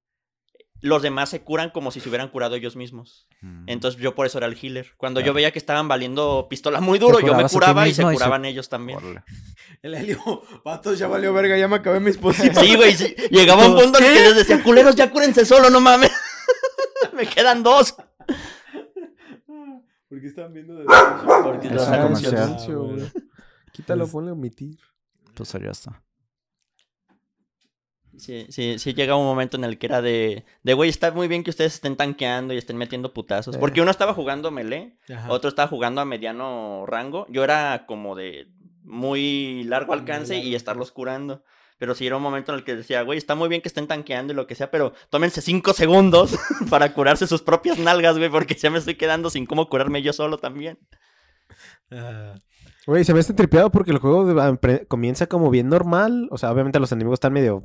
los demás se curan como si se hubieran curado ellos mismos. Mm. Entonces yo por eso era el healer. Cuando yo veía que estaban valiendo pistola muy duro, yo me a curaba y se mismo y se- curaban ellos también. Órale. El Helio, vatos, ya valió verga, ya me acabé mis pociones. Sí, güey, sí. Llegaba un punto en el que les decía, culeros, ya cúrense solo, no mames. me quedan dos. ¿Por qué están viendo de Porque Es los un güey. Quítalo, ponle omitir. Pues ya está. Sí, sí, sí llega un momento en el que era de, de güey, está muy bien que ustedes estén tanqueando y estén metiendo putazos. Porque uno estaba jugando melee, Ajá. otro estaba jugando a mediano rango. Yo era como de muy largo alcance y estarlos curando. Pero sí era un momento en el que decía, güey, está muy bien que estén tanqueando y lo que sea, pero tómense cinco segundos para curarse sus propias nalgas, güey, porque ya me estoy quedando sin cómo curarme yo solo también. Ah, Güey, se me está tripeado porque el juego empre- comienza como bien normal. O sea, obviamente los enemigos están medio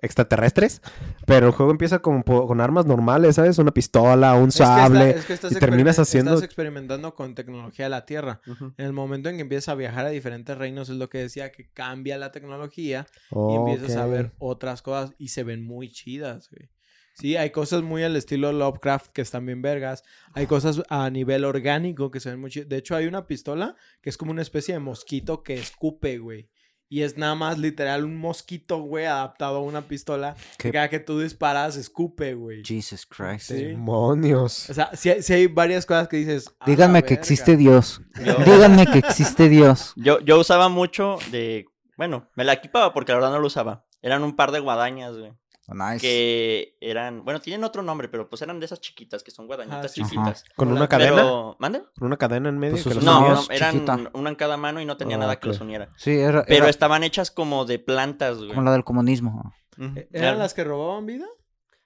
extraterrestres. Pero el juego empieza po- con armas normales, ¿sabes? Una pistola, un es que está- sable. es que estás y terminas haciendo- Estás experimentando con tecnología de la Tierra. En el momento en que empiezas a viajar a diferentes reinos, es lo que decía, que cambia la tecnología y empiezas a ver otras cosas y se ven muy chidas, güey. Sí, hay cosas muy al estilo Lovecraft que están bien vergas. Hay cosas a nivel orgánico que se ven muy chidas. De hecho, hay una pistola que es como una especie de mosquito que escupe, güey. Y es nada más literal un mosquito, güey, adaptado a una pistola. ¿Qué? Que cada que tú disparas, escupe, güey. Jesus Christ. Sí. Demonios. O sea, sí, hay- sí hay varias cosas que dices. "A la Díganme que verga". existe Dios. Yo- Díganme que existe Dios. Yo, yo usaba mucho de. Bueno, me la equipaba porque la verdad no lo usaba. Eran un par de guadañas, güey. Nice. Que eran. Bueno, tienen otro nombre, pero pues eran de esas chiquitas, que son guadañitas Ah, sí, sí. chiquitas. ¿Con una cadena? Pero. ¿Manden? ¿Con una cadena en medio? Pues que los No, no, eran chiquita. una en cada mano y no tenía Ah, nada que los uniera. Sí, era, Pero era estaban hechas como de plantas, güey. como la del comunismo. Ujú. Eh, ¿Eran las que robaban vida?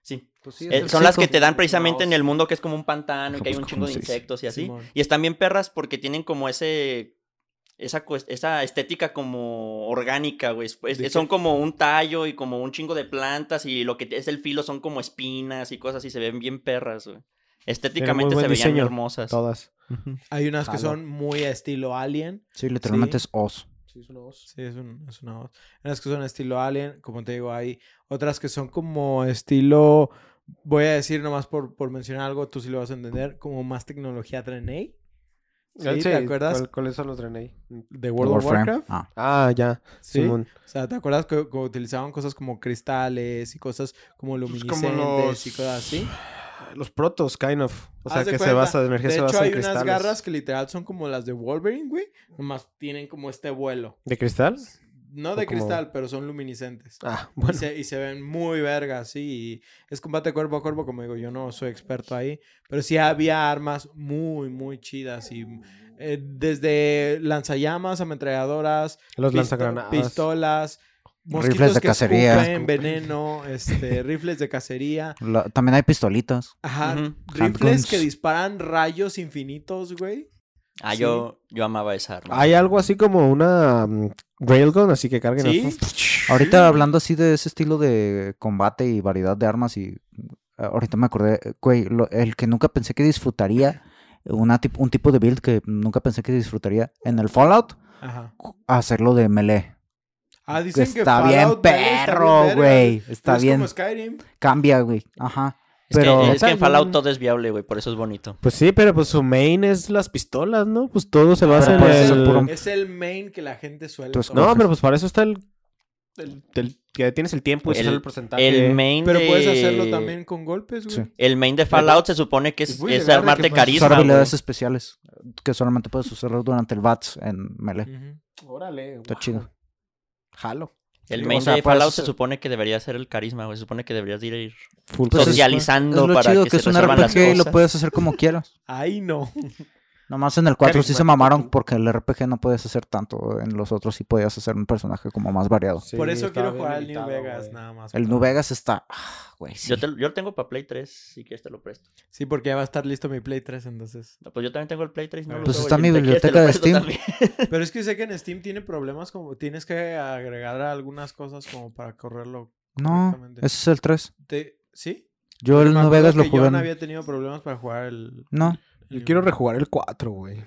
Sí. Pues sí, Eh, son las que te dan precisamente en el mundo que es como un pantano y que hay Pues, un chingo de insectos y así. Y están bien perras porque tienen como ese. Esa, esa estética como orgánica, güey. Es- es- ¿De son como un tallo y como un chingo de plantas y lo que es el filo son como espinas y cosas y se ven bien perras, güey. Estéticamente se veían diseño, hermosas. Todas. Hay unas que son muy estilo Alien. Sí, literalmente Sí. es Oz. Sí, es un, es una voz. Hay unas que son estilo Alien, como te digo, hay otras que son como estilo. Voy a decir nomás por, por mencionar algo, tú sí lo vas a entender, como más tecnología Draenei. ¿Sí? ¿Te acuerdas? ¿cuál- ¿Cuáles son los Draenei? De World of Warframe. Warcraft. Ah, Ah, ya. Sí. Simón. O sea, ¿te acuerdas que, que utilizaban cosas como cristales y cosas como Pues luminiscentes como los- y cosas así? Los protos, kind of. O sea, de que se basa, la energía De se hecho, basa en hay cristales. unas garras que literal son como las de Wolverine, güey. Nomás tienen como este vuelo. ¿De cristal? No de como- cristal, pero son luminiscentes. Ah, Y, bueno. se, y se ven muy vergas, sí. y es combate cuerpo a cuerpo, como digo, yo no soy experto ahí. Pero sí había armas muy, muy chidas. Y eh, desde lanzallamas, ametralladoras, Los pisto- lanzagranadas. pistolas, mosquitos Rifles de que cacería. escupen veneno, este, rifles de cacería. la- también hay pistolitas. Ajá, rifles que disparan rayos infinitos, güey. Ah, Sí. yo, yo amaba esa arma. Hay algo así como una mm, railgun, así que carguen. Sí. a- Ahorita hablando así de ese estilo de combate y variedad de armas y eh, ahorita me acordé, güey, lo- el que nunca pensé que disfrutaría, una tip- un tipo de build que nunca pensé que disfrutaría en el Fallout, Ajá. hacerlo de melee. Ah, dicen que está bien Fallout Melee está perro, güey. Está es bien. como Skyrim. Cambia, güey. Ajá. Es, pero- que, es que en Neta, Fallout todo es viable, güey, por eso es bonito. Pues sí, pero pues su main es las pistolas, ¿no? Pues todo se basa Pero en puede ser el... puro- Es el main que la gente suele tomar. No, pero pues para eso está el... el, el- que tienes el tiempo y El- el porcentaje. El main Pero de... puedes hacerlo también con golpes, güey. Sí. El main de Fallout se supone que es, Es es armarte que, pues, Son carisma, güey. habilidades especiales que solamente puedes usar durante el BATS en melee. Ujú. Órale. Está wow. chido. Jalo. El main o sea, de Fallout se hacer- supone que debería ser el carisma, güey. Se supone que deberías de ir Full Pues es- socializando Es lo para chido que, que, se es un las y lo cosas. puedes hacer como quieras. Ahí no. Nomás en el 4 Kevin, sí se mamaron porque el RPG no podías hacer tanto. En los otros sí podías hacer un personaje como más variado. Sí, Por eso quiero jugar al New Vegas, nada más. El New Vegas está. ah, sí. Yo, te- yo lo tengo para Play 3, si quieres te lo presto. Sí, porque ya va a estar listo mi Play 3, entonces. No, Pues yo también tengo el Play 3. No lo Pues está mi biblioteca de Steam. Pero es que sé que en Steam tiene problemas como tienes que agregar algunas cosas como para correrlo No, ese es el 3. Te- ¿Sí? Yo el New Vegas lo que jugué. John en- había tenido problemas para jugar el... No, Yo quiero rejugar el 4, güey.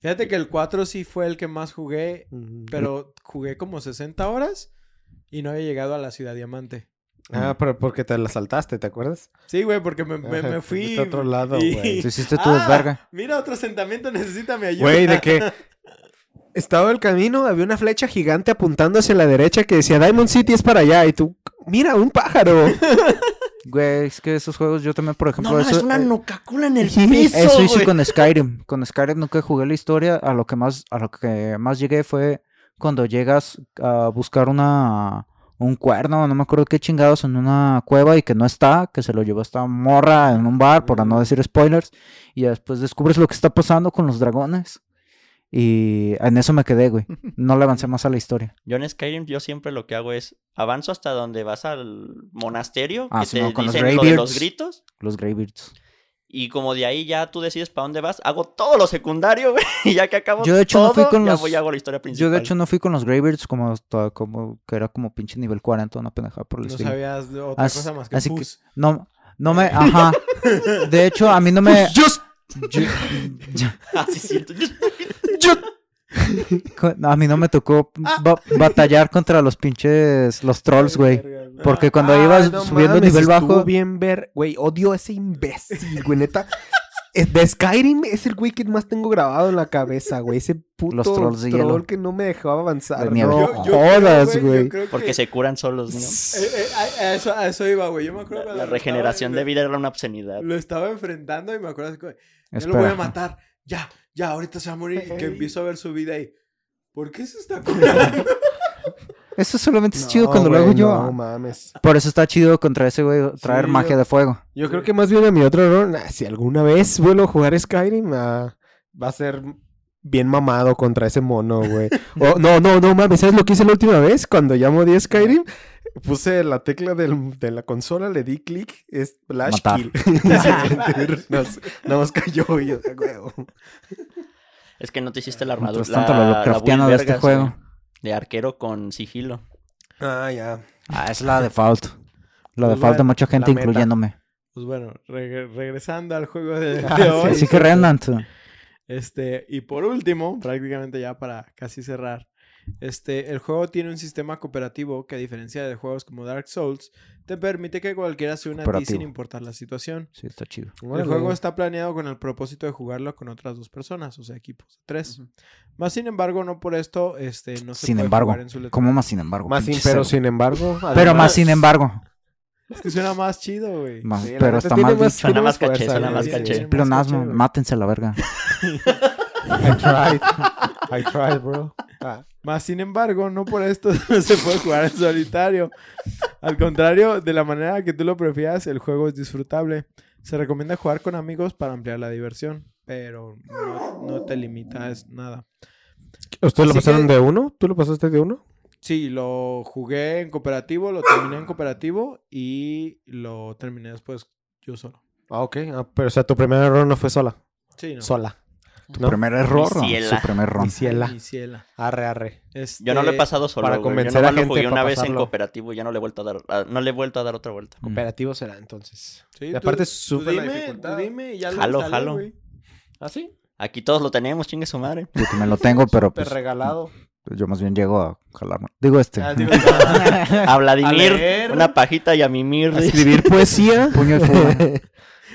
Fíjate que el 4 sí fue el que más jugué, pero jugué como 60 horas y no había llegado a la Ciudad Diamante. Ah, pero porque te la saltaste, ¿te acuerdas? Sí, güey, porque me, me- me te fui... fuiste a otro lado, y- güey. tú hiciste tu Ah, desverga. Mira, otro asentamiento necesita mi ayuda. Güey, de que estaba el camino, había una flecha gigante apuntando hacia la derecha que decía Diamond City es para allá y tú, mira, un pájaro. Güey, es que esos juegos yo también, por ejemplo, No, eso, es una eh, Nuka-Cola en el piso, eso hice güey. con Skyrim. Con Skyrim nunca jugué la historia. A lo que más, a lo que más llegué fue cuando llegas a buscar una un cuerno, no me acuerdo qué chingados, en una cueva y que no está, que se lo llevó esta morra en un bar, para no decir spoilers, y después descubres lo que está pasando con los dragones. Y en eso me quedé, güey. No le avancé más a la historia. Yo en Skyrim yo siempre lo que hago es avanzo hasta donde vas al monasterio Ah, que sí, te no, con los dicen lo de los gritos Los Greybeards. y como de ahí ya tú decides para dónde vas, hago todo lo secundario, güey, y ya que acabo Yo, de hecho, no fui con ya los- voy y hago la historia principal. Yo de hecho no fui con los Greybeards como como que era como pinche nivel 40, una pendejada por el No sabías de otra As- cosa más que así que-. No, no me, ajá. De hecho, a mí no me. Just, yo- yo- Ah, sí, siento. A mí no me tocó ba- batallar contra los pinches los trolls, güey. Porque cuando Ah, ibas no subiendo mames, nivel bajo, bien ver, güey, odio a ese imbécil, güey, neta. De Skyrim es el güey que más tengo grabado en la cabeza, güey. Ese puto Los trolls de hielo. troll que no me dejaba avanzar. Nieve. No Yo- yo jodas, creo, yo güey. que- Porque se curan solos, ¿no? Eh, eh, a, a eso, a eso iba, güey. Yo me acuerdo La, regeneración de vida era una obscenidad. Lo estaba enfrentando y me acuerdo así como, ya lo voy a matar. Ya, ya, ahorita se va a morir. Y que empiezo a ver su vida y, ¿por qué se está curando? Eso solamente es No, chido cuando lo güey, hago yo. No mames. Por eso está chido contra ese güey traer Sí, magia yo- de fuego. Yo creo que más bien a mi otro error, nah, si alguna vez vuelvo a jugar Skyrim, ah, va a ser bien mamado contra ese mono, güey. O, no, no, no mames, ¿sabes lo que hice la última vez? Cuando ya modí Skyrim, puse la tecla del- de la consola, le di clic, es Flash Matar. Kill. Nada más- nada más cayó y yo, "Ah, huevo". Es que no te hiciste la armadura. Mientras tanto, lo la- la Lovecraftiano build de este juego. De arquero con sigilo. Ah, ya. Ah, es la default. La Pues default de bueno, mucha gente, la incluyéndome. Pues bueno, reg- regresando al juego de, Ah, de hoy. Así que Remnant. Este, y por último, prácticamente ya para casi cerrar, este, el juego tiene un sistema cooperativo que a diferencia de juegos como Dark Souls, te permite que cualquiera se una a ti sin importar la situación. Sí, está chido. El juego está planeado con el propósito de jugarlo con otras dos personas, o sea, equipos de tres. Más sin embargo, no por esto, este, no se Sin puede embargo. jugar en su letra. ¿Cómo más sin embargo? Más sin, pero cero. sin embargo. Pero más sin embargo. Es que suena más chido, güey. Más- Sí, pero está más- dicho. Suena más caché, suena más caché. más güey. mátense a la verga. I tried. I tried, bro. Ah. Más sin embargo, no por esto no se puede jugar en solitario. Al contrario, de la manera que tú lo prefieras, el juego es disfrutable. Se recomienda jugar con amigos para ampliar la diversión, pero no, no te limita a nada. ¿Ustedes lo pasaron que- de uno? ¿Tú lo pasaste de uno? Sí, lo jugué en cooperativo, lo terminé en cooperativo y lo terminé después yo solo. Ah, ok. Ah, pero o sea, tu primer error no fue sola. Sí, no. Sola. Tu ¿No? primer error. ¿no? Su primer ron. Mi ciela. Mi ciela. Arre, arre. Yo no lo he Este, pasado solo, para güey. Yo convencer a lo gente jugué una vez en cooperativo y ya no le he vuelto a dar, a- no le he vuelto a dar otra vuelta. Mm. Cooperativo será entonces. Sí, Y aparte tú sube la dime, dificultad. tú dime y ya lo Jalo, jalo. güey. ¿Ah, sí? Aquí todos lo tenemos, chingue su madre. Yo también lo tengo, pero Súper pues regalado. yo más bien llego a jalarme. Digo este. Ah, digo, A Vladimir, una pajita y a Mimir. a escribir poesía. Puño de fuego.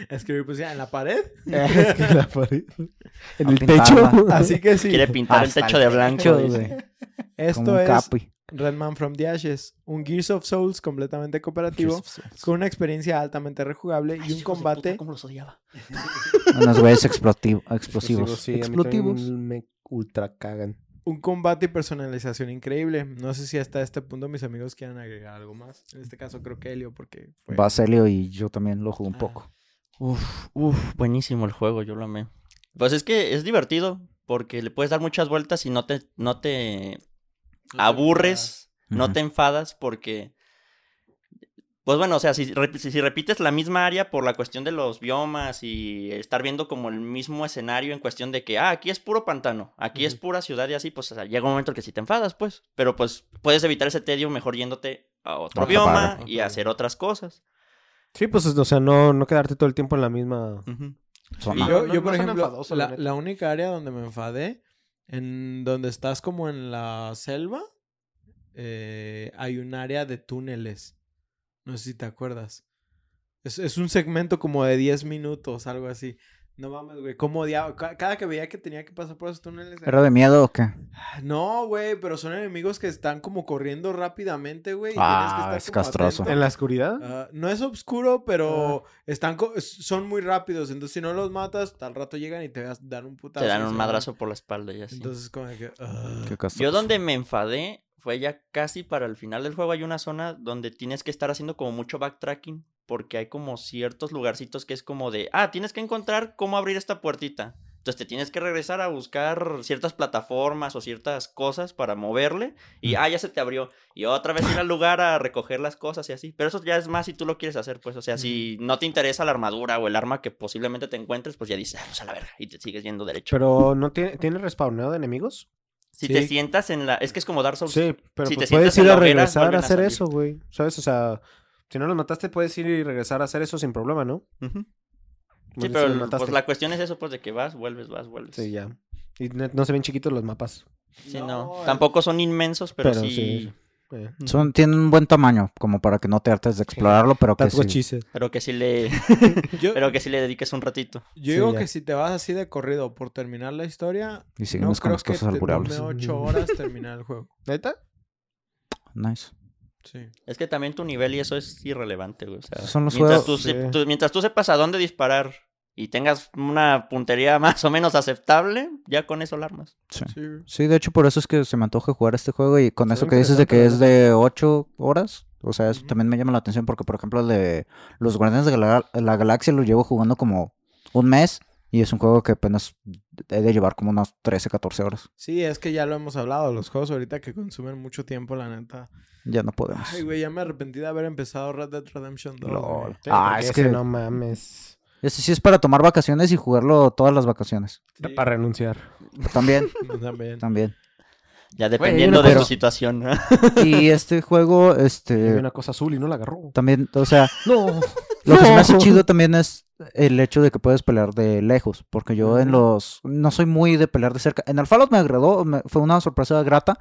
Escribí pues ya en la pared. en la pared. En A el pintarla. techo. Así que sí. Quiere pintar el Hasta techo de blanco. dice. Como Esto un es capi. Redman from the Ashes, un Gears of Souls completamente cooperativo, con una experiencia altamente rejugable y un combate puta, ¿Cómo los odiaba? Unos güeyes explosivos. Sí, a mí Explosivos. también me ultra cagan. un combate y personalización increíble. No sé si hasta este punto mis amigos quieran agregar algo más. En este caso creo que Helio porque fue... Baselio y yo también lo jugué un Ah. poco. Uf, uf, buenísimo el juego, yo lo amé. Pues es que es divertido porque le puedes dar muchas vueltas y no te, no te aburres, no te enfadas porque... Pues bueno, o sea, si, si, repites la misma área por la cuestión de los biomas y estar viendo como el mismo escenario en cuestión de que, ah, aquí es puro pantano, aquí es pura ciudad y así, pues o sea, llega un momento en que si te enfadas, pues. Pero pues puedes evitar ese tedio mejor yéndote a otro Otra bioma y hacer otras cosas. Sí, pues, o sea, no, no quedarte todo el tiempo en la misma... Zona. Y No, yo, no- yo, no por ejemplo, enfadoso, la la, neta. la única área donde me enfadé, en donde estás como en la selva, eh, hay un área de túneles. No sé si te acuerdas. Es, es un segmento como de 10 minutos, algo así. No mames, güey. ¿Cómo odiaba? Ca- Cada que veía que tenía que pasar por esos túneles. ¿Era de miedo o qué? No, güey, pero son enemigos que están como corriendo rápidamente, güey. y Ah, tienes que estar es castroso. atento. ¿En la oscuridad? Ah, no es oscuro, pero están co- son muy rápidos. Entonces, si no los matas, al rato llegan y te vas- dan un putazo. Te dan un madrazo por la espalda y así. Entonces, como que. ah. Qué castroso. Yo donde me enfadé fue ya casi para el final del juego. Hay una zona donde tienes que estar haciendo como mucho backtracking. Porque hay como ciertos lugarcitos que es como de, ah, tienes que encontrar cómo abrir esta puertita. Entonces te tienes que regresar a buscar ciertas plataformas o ciertas cosas para moverle. Y, ah, ya se te abrió. Y otra vez ir al lugar a recoger las cosas y así. Pero eso ya es más si tú lo quieres hacer, pues. O sea, si no te interesa la armadura o el arma que posiblemente te encuentres, pues ya dices, ah, pues a la verga. Y te sigues yendo derecho. Pero, ¿no tiene, tiene respawneo de enemigos? Si Sí. te sientas en la... Es que es como Dark Souls. Sí, pero si pues te puedes ir a regresar a hacer eso, güey. ¿Sabes? O sea, si no los mataste, puedes ir y regresar a hacer eso sin problema, ¿no? Sí, pero pues la cuestión es eso, pues de que vas, vuelves, vas, vuelves. Sí, ya. Y no se ven chiquitos los mapas. Sí, no. No, Tampoco son inmensos, pero, Pero sí. sí. Eh. Son, tienen un buen tamaño, como para que no te hartes de explorarlo, pero que sí. Pero que sí le, Yo, pero que sí le dediques un ratito. yo digo que si te vas así de corrido por terminar la historia, Y no seguimos con creo las que cosas alburables. 8 horas terminar el juego. ¿Neta? Nice. Sí. Es que también tu nivel y eso es irrelevante, güey. O sea, Son los mientras, juegos, tú, se- sí. tú- mientras tú sepas a dónde disparar y tengas una puntería más o menos aceptable, ya con eso la armas. Sí. Sí. Sí, de hecho por eso es que se me antoja jugar este juego y con eso que dices de que es de 8 horas, o sea, eso también me llama la atención porque por ejemplo el de los Guardianes de la, la Galaxia lo llevo jugando como un mes y es un juego que apenas he de llevar como unas 13, 14 horas. Sí, es que ya lo hemos hablado. Los juegos ahorita que consumen mucho tiempo, la neta. Ya no podemos. Ay, güey, ya me arrepentí de haber empezado Red Dead Redemption 2. güey. Lol. Sí, Ah, es que No mames. Ese sí es para tomar vacaciones y jugarlo todas las vacaciones. Sí. Para renunciar. También, También. también. Ya hay dependiendo de tu situación. ¿no? Y este juego, este, una cosa azul y no la agarró. también, o sea, No. Lo que se me hace chido también es el hecho de que puedes pelear de lejos, porque yo en los... No soy muy de pelear de cerca. En el Fallout me agradó, me- fue una sorpresa grata,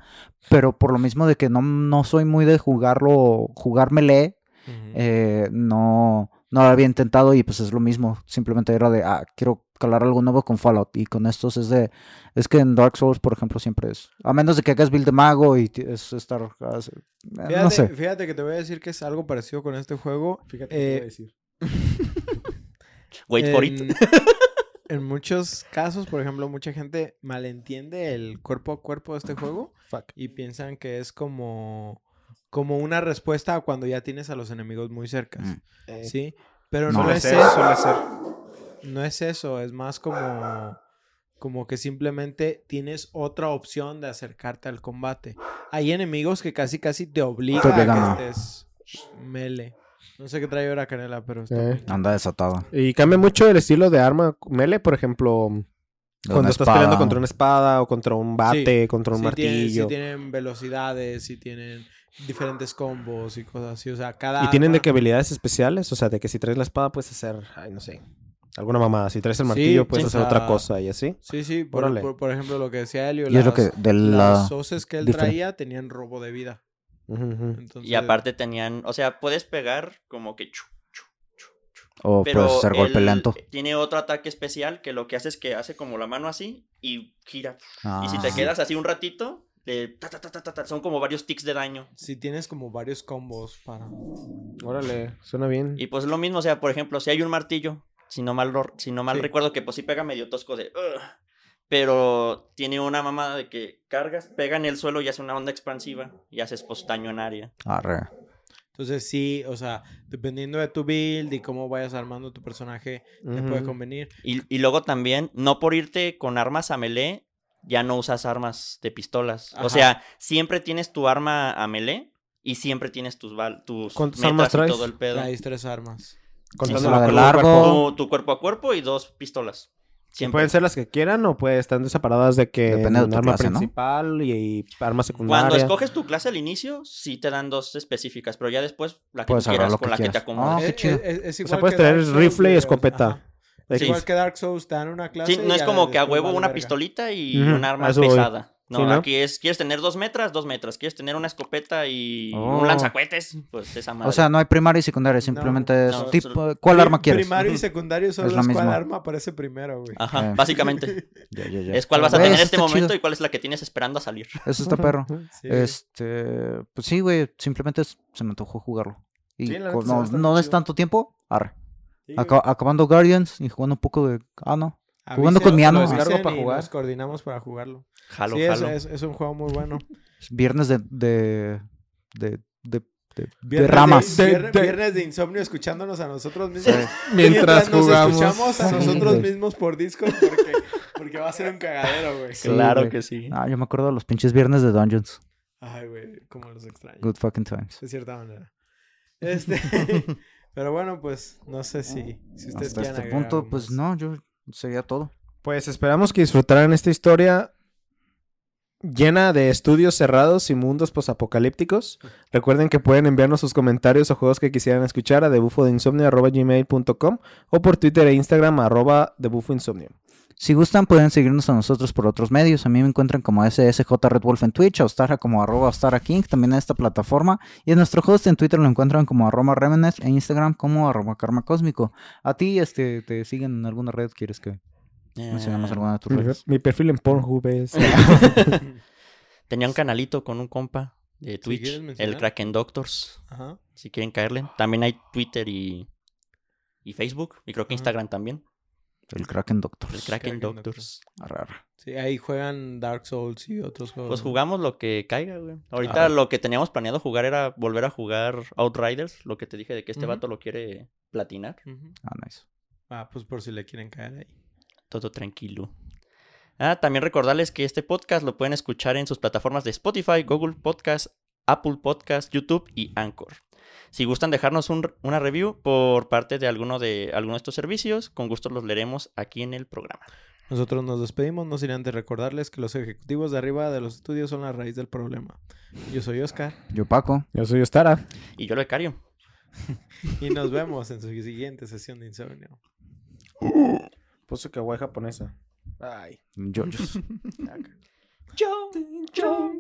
pero por lo mismo de que no, no soy muy de jugarlo, jugar melee, Ujú. eh, no, no lo había intentado y pues es lo mismo. Simplemente era de, ah, quiero calar algo nuevo con Fallout y con estos es de... Es que en Dark Souls, por ejemplo, siempre es... A menos de que hagas build de mago y es estar... eh, Fíjate, no sé. fíjate que te voy a decir que es algo parecido con este juego. Fíjate qué te iba a Eh, decir. Wait for it. En- En muchos casos, por ejemplo, mucha gente malentiende el cuerpo a cuerpo de este juego Fuck. y piensan que es como, como una respuesta a cuando ya tienes a los enemigos muy cerca. Mm. Eh, ¿Sí? Pero No. es ser, eso. No es eso, es más como, como que simplemente tienes otra opción de acercarte al combate. Hay enemigos que casi casi te obligan a que estés mele. No sé qué trae ahora Canela, pero está Eh. Anda desatado. Y cambia mucho el estilo de arma melee, por ejemplo, De cuando estás espada. peleando contra una espada o contra un bate, contra un Sí tienen, sí martillo. tienen velocidades, sí tienen diferentes combos y cosas así. O sea, cada. Y tienen de arma- que habilidades especiales, o sea, de que si traes la espada puedes hacer, ay, no sé, alguna mamada. Si traes el Sí, martillo puedes sí, hacer o sea, otra cosa y así. Sí, sí. Por, por, por ejemplo, lo que decía Helio. Y es lo las- que de la... Las hoces que él diferen- traía tenían robo de vida. Ujú, ujú. Entonces, Y aparte tenían, o sea, puedes pegar como que chu, chu, chu, chu. O Pero puedes hacer golpe él lento. Tiene otro ataque especial que lo que hace es que hace como la mano así y gira. Y si te Ah. quedas así un ratito, le ta, ta, ta, ta, ta, ta, son como varios tics de daño. Sí, tienes como varios combos para. Órale, suena bien. Y pues es lo mismo, o sea, por ejemplo, si hay un martillo, si no mal, lo- si no mal Sí. recuerdo, que pues sí pega medio tosco de... Pero tiene una mamada de que cargas, pega en el suelo y hace una onda expansiva y haces pues daño en área. Arre. Entonces sí, o sea, dependiendo de tu build y cómo vayas armando tu personaje, te puede convenir. Y, y luego también, no por irte con armas a melee, ya no usas armas de pistolas. Ajá. O sea, siempre tienes tu arma a melee y siempre tienes tus, bal- tus ¿Cuántas metas armas y traes? todo el pedo. Traes tres armas. Contando la de cuerpo a largo. cuerpo. Tu, tu cuerpo a cuerpo y dos pistolas. Siempre. Pueden ser las que quieran o pueden estar separadas de que Depende de un tu arma clase, ¿no? principal y, y arma secundaria. Cuando escoges tu clase al inicio, sí te dan dos específicas, pero ya después la que quieras, con que la que te acomodes. Qué Es- es- es O sea, puedes que tener rifle y escopeta. ajá. Es que- igual que Dark Souls, te dan una clase. Sí, no y es como que a huevo una verga. pistolita y Ujú, un arma pesada. No, Sí, ¿no? aquí es, quieres tener dos metras, dos metras. Quieres tener una escopeta y Oh. un lanzacuetes, pues esa madre. O sea, no hay primaria y secundaria, simplemente es no, tipo, solo- ¿cuál arma quieres? Primario y secundario solo Es es, lo cuál arma aparece primero, güey. Ajá, Eh. básicamente. Ya, ya, ya. Es cuál vas a tener en este momento chido. y cuál es la que tienes esperando a salir. Eso está perro. Sí. Este, pues sí, güey, simplemente es- se me antojó jugarlo. Y Sí, la no, es tanto tiempo, arre. Acabando Guardians y jugando un poco de... Ah, no. jugando con mi ano. para jugar. Nos coordinamos para jugarlo. Jalo, sí, es, jalo. es, es un juego muy bueno. Viernes de... de, de, de, de- de Viernes ramas. Viernes de insomnio escuchándonos a nosotros mismos. Mientras nos jugamos. escuchamos a Sí, nosotros güey. mismos por Discord porque, porque va a ser un cagadero, güey. Sí, claro güey. que sí. Ah, yo me acuerdo de los pinches viernes de Dungeons. Ay, güey, cómo los extraño. Good fucking times. De cierta manera. Este... Pero bueno, pues no sé si, si ustedes Hasta este punto, pues no, yo sería todo. Pues esperamos que disfrutaran esta historia llena de estudios cerrados y mundos posapocalípticos. Recuerden que pueden enviarnos sus comentarios o juegos que quisieran escuchar a debufodeinsomnio.gmail.com o por Twitter e Instagram arroba debufoinsomnio. Si gustan, pueden seguirnos a nosotros por otros medios. A mí me encuentran como SSJ Red Wolf en Twitch, a Ostara como arroba Ostara King, también en esta plataforma. Y a nuestro host en Twitter lo encuentran como arroba Remenes e Instagram como arroba Karma Cósmico. A ti, este, ¿te siguen en alguna red? ¿Quieres que mencionemos alguna de tus redes? mi perfil en Pornhub es... Tenía un canalito con un compa de Twitch, el Kraken Doctors, Ajá. si quieren caerle. También hay Twitter y, y Facebook, y creo que Ajá. Instagram también. El Kraken Doctor. El Kraken, Kraken Doctors. Sí, ahí juegan Dark Souls y otros juegos. Pues jugamos lo que caiga, güey. Ahorita Ah. lo que teníamos planeado jugar era volver a jugar Outriders, lo que te dije de que este Ujú. vato lo quiere platinar. Ah, nice. Ah, pues por si le quieren caer ahí. Todo tranquilo. Ah, también recordarles que este podcast lo pueden escuchar en sus plataformas de Spotify, Google Podcast, Apple Podcast, YouTube y Anchor. Si gustan dejarnos un- una review por parte de alguno de alguno de estos servicios, con gusto los leeremos aquí en el programa. Nosotros nos despedimos, no sin antes recordarles que los ejecutivos de arriba de los estudios son la raíz del problema. Yo soy Oscar Yo, Paco. Yo soy Ostara. Y yo lo becario. y nos vemos en su siguiente sesión de insomnio. Puso kawaii japonesa. Ay. Yo, yo. Chao, chao.